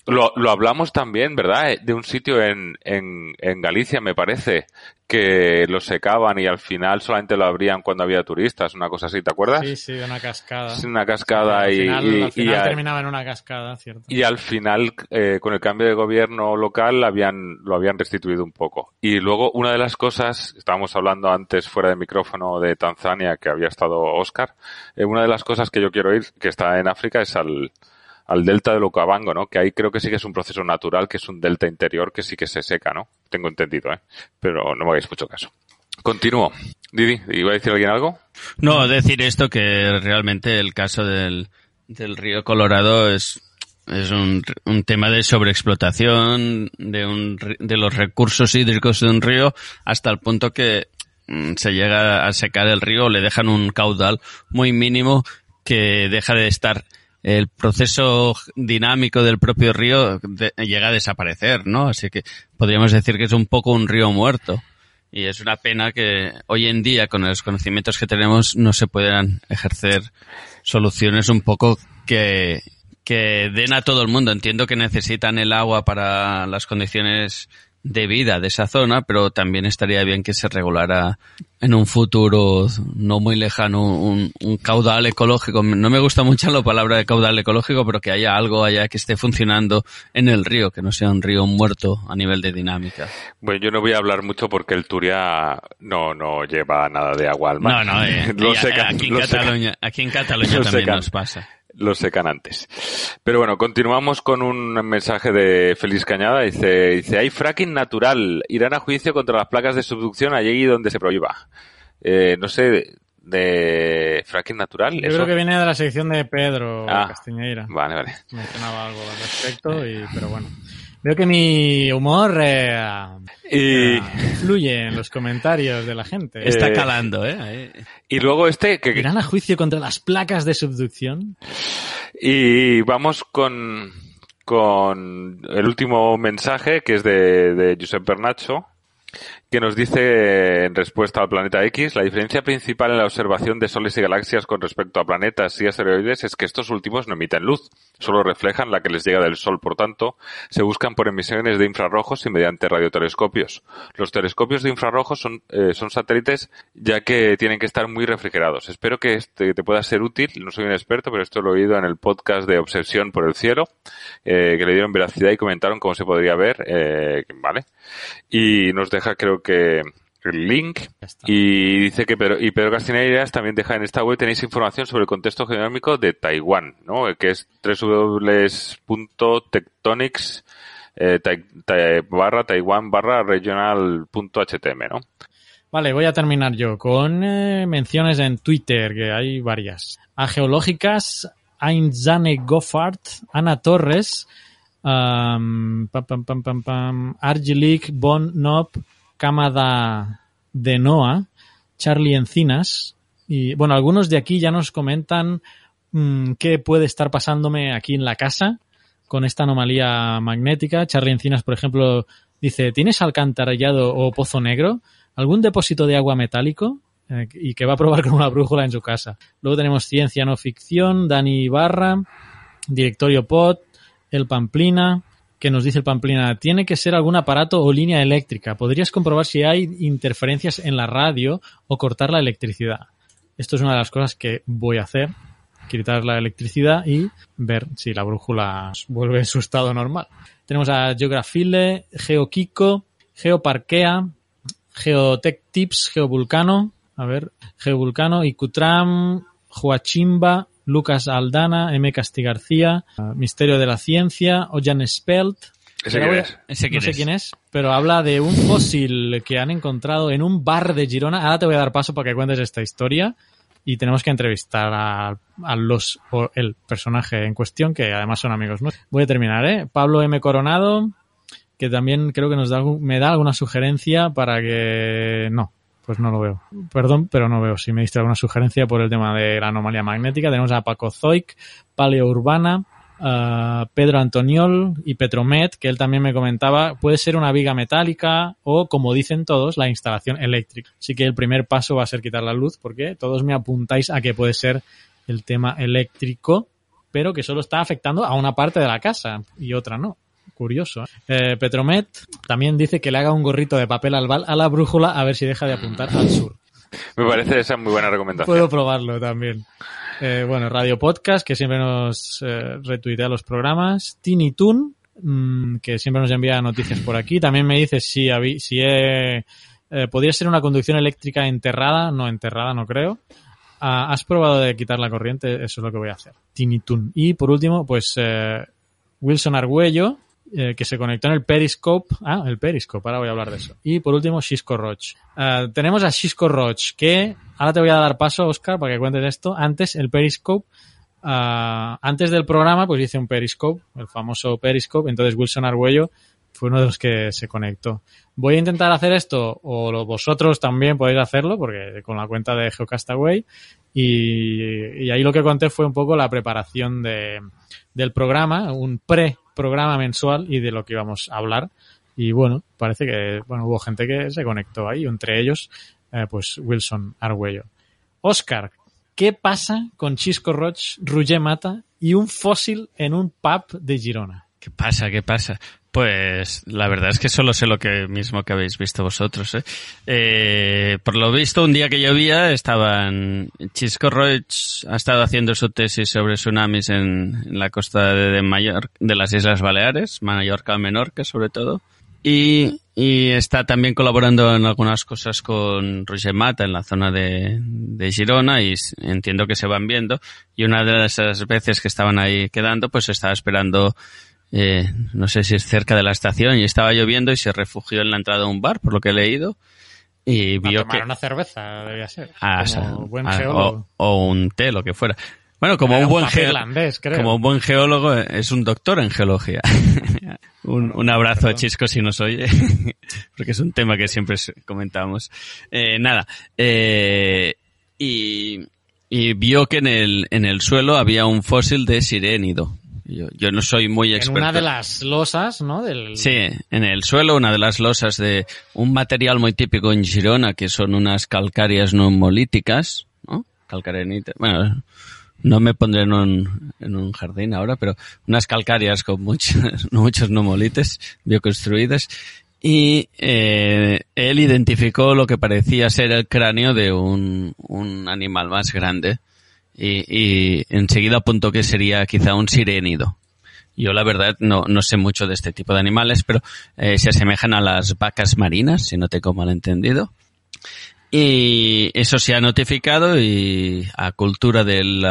C: Lo, lo, hablamos también, ¿verdad? Eh, de un sitio en, en, en, Galicia, me parece, que lo secaban y al final solamente lo abrían cuando había turistas, una cosa así, ¿te acuerdas?
A: Sí, sí, una cascada.
C: Una cascada y,
A: al final terminaba en una cascada, ¿cierto?
C: Y al final, eh, con el cambio de gobierno local, habían, lo habían restituido un poco. Y luego, una de las cosas, estábamos hablando antes fuera de micrófono de Tanzania, que había estado Oscar, eh, una de las cosas que yo quiero ir, que está en África, es al, al delta del Okavango, ¿no? Que ahí creo que sí que es un proceso natural, que es un delta interior que sí que se seca, ¿no? Tengo entendido, ¿eh? Pero no me hagáis mucho caso. Continúo. Didi, ¿iba a decir alguien algo?
B: No, decir esto que realmente el caso del, del río Colorado es, es un, un tema de sobreexplotación de, un, de los recursos hídricos de un río hasta el punto que mm, se llega a secar el río, le dejan un caudal muy mínimo que deja de estar el proceso dinámico del propio río llega a desaparecer, ¿no? Así que podríamos decir que es un poco un río muerto. Y es una pena que hoy en día, con los conocimientos que tenemos, no se puedan ejercer soluciones un poco que, que den a todo el mundo. Entiendo que necesitan el agua para las condiciones de vida de esa zona, pero también estaría bien que se regulara en un futuro no muy lejano un, caudal ecológico. No me gusta mucho la palabra de caudal ecológico, pero que haya algo allá que esté funcionando en el río, que no sea un río muerto a nivel de dinámica.
C: Bueno, yo no voy a hablar mucho porque el Turia no, no lleva nada de agua al mar.
B: No, no, eh, aquí, en Cataluña, aquí en Cataluña también nos pasa
C: los secan antes. Pero bueno, continuamos con un mensaje de Feliz Cañada. Dice, dice, hay fracking natural. Irán a juicio contra las placas de subducción allí donde se prohíba. Eh, no sé, de fracking natural.
A: Yo creo que viene de la sección de Pedro ah, Castiñeira.
C: Vale, vale.
A: Mencionaba algo al respecto, y, pero bueno. Veo que mi humor eh,
C: y...
A: fluye en los comentarios de la gente.
B: Está eh, calando, ¿eh?
C: Y luego este... Que...
A: Irán a juicio contra las placas de subducción.
C: Y vamos con, con el último mensaje, que es de, de Josep Bernacho, que nos dice en respuesta al planeta X, la diferencia principal en la observación de soles y galaxias con respecto a planetas y asteroides es que estos últimos no emiten luz, solo reflejan la que les llega del Sol, por tanto, se buscan por emisiones de infrarrojos y mediante radiotelescopios. Los telescopios de infrarrojos son, eh, son satélites ya que tienen que estar muy refrigerados. Espero que este te pueda ser útil, no soy un experto, pero esto lo he oído en el podcast de Obsesión por el Cielo, eh, que le dieron veracidad y comentaron cómo se podría ver, eh, ¿vale? Y nos deja creo que el link y dice que Pedro, y Pedro Castineras también deja en esta web tenéis información sobre el contexto genómico de Taiwán, ¿no? Que es www.tectonics eh, barra Taiwán barra regional.htm, ¿no?
A: Vale, voy a terminar yo con eh, menciones en Twitter, que hay varias. A geológicas, Ainzane Goffard, Ana Torres, um, pam, pam, pam, pam, Argelik Bon Nop, Camada de Noah, Charlie Encinas, y bueno, algunos de aquí ya nos comentan mm, qué puede estar pasándome aquí en la casa con esta anomalía magnética. Charlie Encinas, por ejemplo, dice, ¿tienes alcantarillado o pozo negro? ¿Algún depósito de agua metálico? Eh, y que va a probar con una brújula en su casa. Luego tenemos Ciencia No Ficción, Dani Barra, Directorio Pod, El Pamplina, que nos dice el Pamplina, tiene que ser algún aparato o línea eléctrica. Podrías comprobar si hay interferencias en la radio o cortar la electricidad. Esto es una de las cosas que voy a hacer, quitar la electricidad y ver si la brújula vuelve en su estado normal. Tenemos a Geografile, GeoKiko, Geoparkea, Geotech Tips, Geovulcano, a ver, Geovulcano, Icutram, Huachimba, Lucas Aldana, M. Castigarcía, Misterio de la Ciencia, Ojan Spelt.
C: ¿Ese quién es?
A: no sé quién es, pero habla de un fósil que han encontrado en un bar de Girona. Ahora te voy a dar paso para que cuentes esta historia y tenemos que entrevistar a, los o el personaje en cuestión, que además son amigos nuestros. Voy a terminar, ¿eh? Pablo M. Coronado, que también creo que nos da, me da alguna sugerencia para que no, pues no lo veo. Perdón, pero no veo. Si me diste alguna sugerencia por el tema de la anomalía magnética, tenemos a Paco Zoic, Paleo Urbana, Pedro Antoniol y Petromet, que él también me comentaba, puede ser una viga metálica o, como dicen todos, la instalación eléctrica. Así que el primer paso va a ser quitar la luz, porque todos me apuntáis a que puede ser el tema eléctrico pero que solo está afectando a una parte de la casa y otra no. Curioso. ¿eh? Petromet también dice que le haga un gorrito de papel albal a la brújula a ver si deja de apuntar al sur.
C: Me parece esa muy buena recomendación.
A: Puedo probarlo también. Eh, bueno, Radio Podcast, que siempre nos eh, retuitea los programas. Tiny Toon, mm, que siempre nos envía noticias por aquí. También me dice si, si he, eh, podría ser una conducción eléctrica enterrada. No, enterrada no creo. Ah, ¿Has probado de quitar la corriente? Eso es lo que voy a hacer. Tiny Toon. Y por último, pues eh, Wilson Argüello, eh, que se conectó en el Periscope. Ah, el Periscope, ahora voy a hablar de eso. Y por último, Shisco Roach. Eh, tenemos a Shisco Roach, que ahora te voy a dar paso, Oscar, para que cuentes esto. Antes, el Periscope. Uh, antes del programa, pues hice un Periscope, el famoso Periscope. Entonces, Wilson Argüello fue uno de los que se conectó. Voy a intentar hacer esto, o vosotros también podéis hacerlo, porque con la cuenta de Geocastaway. Y, y ahí lo que conté fue un poco la preparación de, del programa, un pre programa mensual y de lo que íbamos a hablar. Y bueno, parece que bueno hubo gente que se conectó ahí, entre ellos, eh, pues Wilson Argüello. Oscar, ¿qué pasa con Chisco Roch, Roger Mata y un fósil en un pub de Girona?
B: ¿Qué pasa? ¿Qué pasa? Pues la verdad es que solo sé lo que mismo que habéis visto vosotros. ¿eh? Eh, por lo visto, un día que llovía, estaban Chisco Roig ha estado haciendo su tesis sobre tsunamis en, la costa de, de, de las Islas Baleares, Mallorca, Menorca sobre todo. Y, está también colaborando en algunas cosas con Roger Mata en la zona de, de Girona y entiendo que se van viendo. Y una de esas veces que estaban ahí quedando, pues estaba esperando eh, no sé si es cerca de la estación y estaba lloviendo y se refugió en la entrada de un bar, por lo que he leído. Y vio que...
A: una cerveza, debía ser.
B: Ah, buen ah, geólogo. O, un té, lo que fuera. Bueno, como un, buen como un buen geólogo, es un doctor en geología. un, un, abrazo a Chisco si nos oye, porque es un tema que siempre comentamos. Eh, nada, eh, y, y vio que en el, en el suelo había un fósil de sirénido. Yo, yo no soy muy experto.
A: En una de las losas, ¿no? Del...
B: Sí, en el suelo, una de las losas de un material muy típico en Girona, que son unas calcáreas numolíticas, ¿no? Calcarenitas. Bueno, no me pondré en un, en un jardín ahora, pero unas calcáreas con muchos, muchos numolites bioconstruidas. Y eh, él identificó lo que parecía ser el cráneo de un, un animal más grande y, y enseguida apuntó que sería quizá un sirénido. Yo la verdad no, no sé mucho de este tipo de animales, pero eh, se asemejan a las vacas marinas, si no tengo mal entendido. Y eso se ha notificado y a cultura del,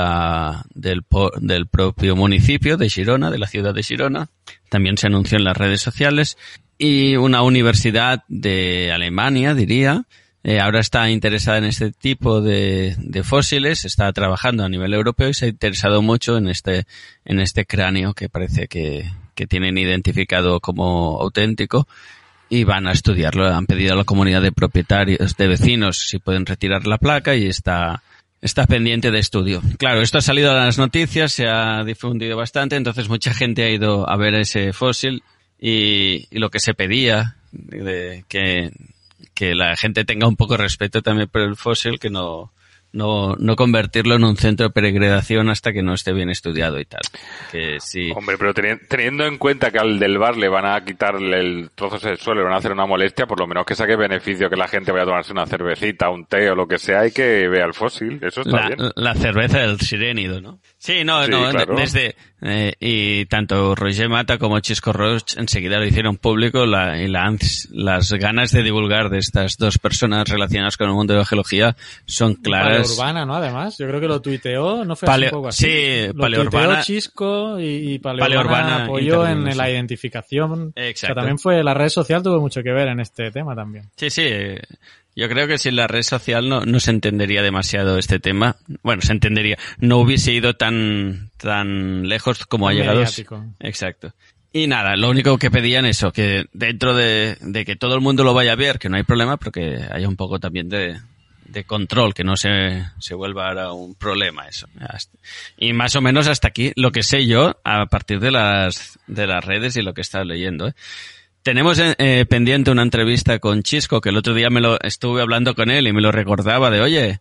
B: del, del propio municipio de Girona, de la ciudad de Girona, también se anunció en las redes sociales y una universidad de Alemania, diría, eh, ahora está interesada en este tipo de, de, fósiles, está trabajando a nivel europeo y se ha interesado mucho en este, en este cráneo que parece que, tienen identificado como auténtico y van a estudiarlo. Han pedido a la comunidad de propietarios, de vecinos, si pueden retirar la placa y está, está pendiente de estudio. Claro, esto ha salido a las noticias, se ha difundido bastante, entonces mucha gente ha ido a ver ese fósil y lo que se pedía de que que la gente tenga un poco de respeto también por el fósil, que no, no, no convertirlo en un centro de peregrinación hasta que no esté bien estudiado y tal. Que sí.
C: Hombre, pero teniendo en cuenta que al del bar le van a quitarle el trozo del suelo, le van a hacer una molestia, por lo menos que saque beneficio que la gente vaya a tomarse una cervecita, un té o lo que sea y que vea el fósil. Eso está
B: la,
C: bien.
B: La cerveza del sirénido, ¿no? Sí, no, no, desde, eh, y tanto Roger Mata como Chisco Roche enseguida lo hicieron público la, y la, las ganas de divulgar de estas dos personas relacionadas con el mundo de la geología son claras.
A: Paleourbana, ¿no? Además, yo creo que lo tuiteó, ¿no fue un poco así?
B: Sí,
A: lo Paleourbana. Chisco y, y Paleourbana, apoyó en la identificación.
B: Exacto.
A: también fue, la red social tuvo mucho que ver en este tema también.
B: Sí, sí. Yo creo que sin la red social no, no se entendería demasiado este tema. Bueno, se entendería. No hubiese ido tan, tan lejos como ha llegado. Exacto. Y nada, lo único que pedían eso, que dentro de, de, que todo el mundo lo vaya a ver, que no hay problema, pero que haya un poco también de, de control, que no se, se vuelva ahora un problema eso. Y más o menos hasta aquí lo que sé yo a partir de las, de las redes y lo que he estado leyendo. ¿eh? Tenemos eh, eh, pendiente una entrevista con Chisco, que el otro día me lo estuve hablando con él y me lo recordaba de, oye,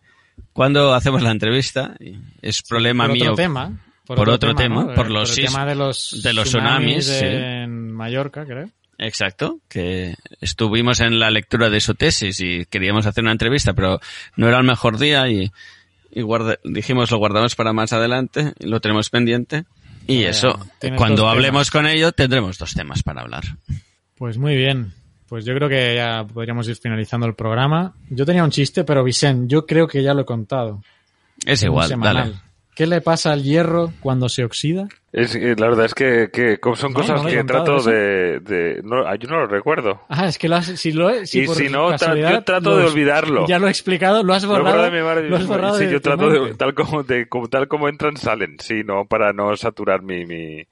B: ¿cuándo hacemos la entrevista? Es problema mío.
A: Otro tema.
B: por, otro, tema, por los,
A: el tema de los,
B: de los tsunamis,
A: en Mallorca, creo.
B: Exacto, que estuvimos en la lectura de su tesis y queríamos hacer una entrevista, pero no era el mejor día y, y dijimos lo guardamos para más adelante, y lo tenemos pendiente. Y eso, cuando hablemos con ello, tendremos dos temas para hablar.
A: Pues muy bien. Pues yo creo que ya podríamos ir finalizando el programa. Yo tenía un chiste, pero Vicente, yo creo que ya lo he contado.
B: Es igual, dale.
A: ¿Qué le pasa al hierro cuando se oxida?
C: Es, la verdad es que, son cosas que trato de, no, yo no lo recuerdo.
A: Ah, es que lo has, si lo
C: y si no, yo trato de olvidarlo.
A: Ya lo he explicado, lo has borrado. Lo, has borrado
C: sí, yo trato de tal como, de, tal como entran salen, sí, no para no saturar mi, mi,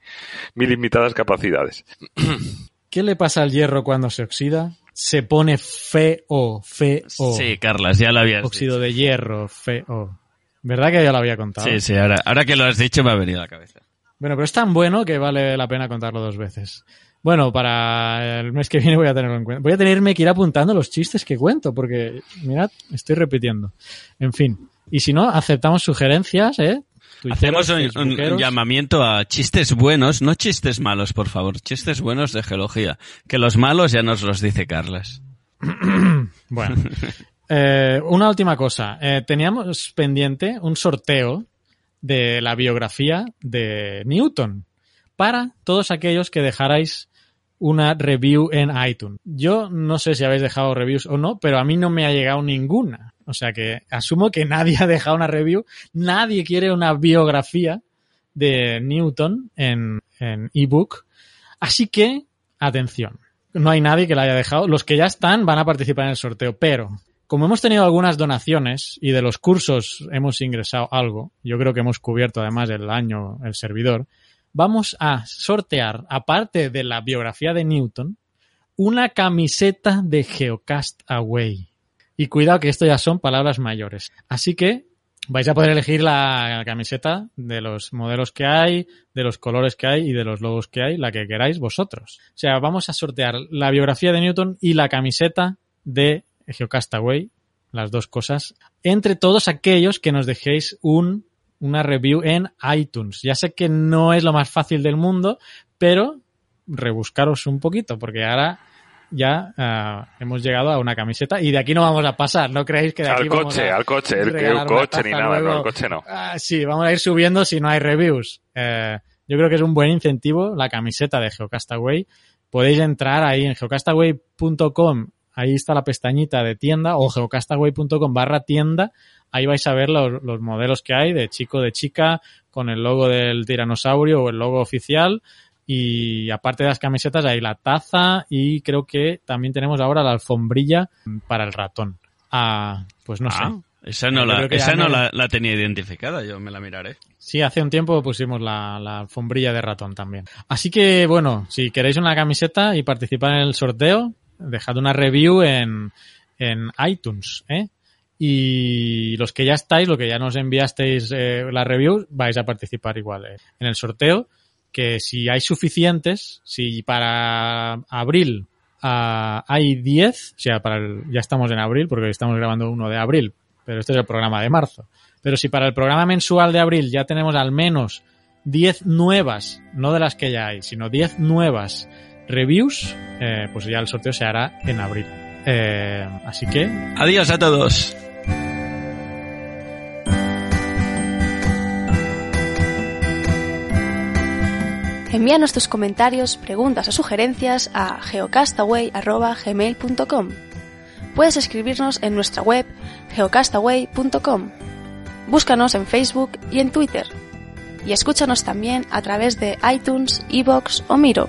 C: mis limitadas capacidades.
A: ¿Qué le pasa al hierro cuando se oxida? Se pone feo, feo.
B: Sí, Carlas, ya lo habías
A: Óxido de hierro, feo. ¿Verdad que ya lo había contado?
B: Sí, sí, ahora, ahora que lo has dicho me ha venido a la cabeza.
A: Bueno, pero es tan bueno que vale la pena contarlo dos veces. Bueno, para el mes que viene voy a tenerlo en cuenta. Voy a tenerme que ir apuntando los chistes que cuento, porque, mirad, estoy repitiendo. En fin. Y si no, aceptamos sugerencias, ¿eh?
B: Hacemos un, llamamiento a chistes buenos, no chistes malos, por favor, chistes buenos de geología. Que los malos ya nos los dice Carlas.
A: bueno, eh, una última cosa. Eh, teníamos pendiente un sorteo de la biografía de Newton para todos aquellos que dejarais una review en iTunes. Yo no sé si habéis dejado reviews o no, pero a mí no me ha llegado ninguna. O sea que asumo que nadie ha dejado una review, nadie quiere una biografía de Newton en, en ebook. Así que, atención, no hay nadie que la haya dejado. Los que ya están van a participar en el sorteo, pero como hemos tenido algunas donaciones y de los cursos hemos ingresado algo, yo creo que hemos cubierto además el año el servidor, vamos a sortear, aparte de la biografía de Newton, una camiseta de Geocast Away. Y cuidado que esto ya son palabras mayores. Así que vais a poder elegir la camiseta de los modelos que hay, de los colores que hay y de los logos que hay, la que queráis vosotros. O sea, vamos a sortear la biografía de Newton y la camiseta de Geocastaway, las dos cosas, entre todos aquellos que nos dejéis un, una review en iTunes. Ya sé que no es lo más fácil del mundo, pero rebuscaros un poquito, porque ahora ya uh, hemos llegado a una camiseta y de aquí no vamos a pasar, no creéis que de aquí
C: al coche,
A: vamos
C: al coche, el, el coche ni nada, no, el coche no.
A: Uh, sí, vamos a ir subiendo si no hay reviews. Uh, yo creo que es un buen incentivo la camiseta de Geocastaway. Podéis entrar ahí en geocastaway.com ahí está la pestañita de tienda o geocastaway.com barra tienda. Ahí vais a ver los, los, modelos que hay de chico, de chica, con el logo del tiranosaurio o el logo oficial. Y aparte de las camisetas hay la taza y creo que también tenemos ahora la alfombrilla para el ratón. Ah, pues no sé. Ah,
B: esa no, la, esa no la, la, tenía identificada, yo me la miraré.
A: Sí, hace un tiempo pusimos la, la, alfombrilla de ratón también. Así que, bueno, si queréis una camiseta y participar en el sorteo, dejad una review en, en iTunes, ¿eh? Y los que ya estáis, lo que ya nos enviasteis eh, la review, vais a participar igual eh, en el sorteo. Que si hay suficientes, si para abril uh, hay 10, o sea, para el, ya estamos en abril, porque estamos grabando uno de abril, pero este es el programa de marzo. Pero si para el programa mensual de abril ya tenemos al menos 10 nuevas, no de las que ya hay, sino 10 nuevas reviews, eh, pues ya el sorteo se hará en abril. Eh, así que...
B: Adiós a todos.
Z: Envíanos tus comentarios, preguntas o sugerencias a geocastaway.gmail.com Puedes escribirnos en nuestra web geocastaway.com. Búscanos en Facebook y en Twitter. Y escúchanos también a través de iTunes, Evox o Miro.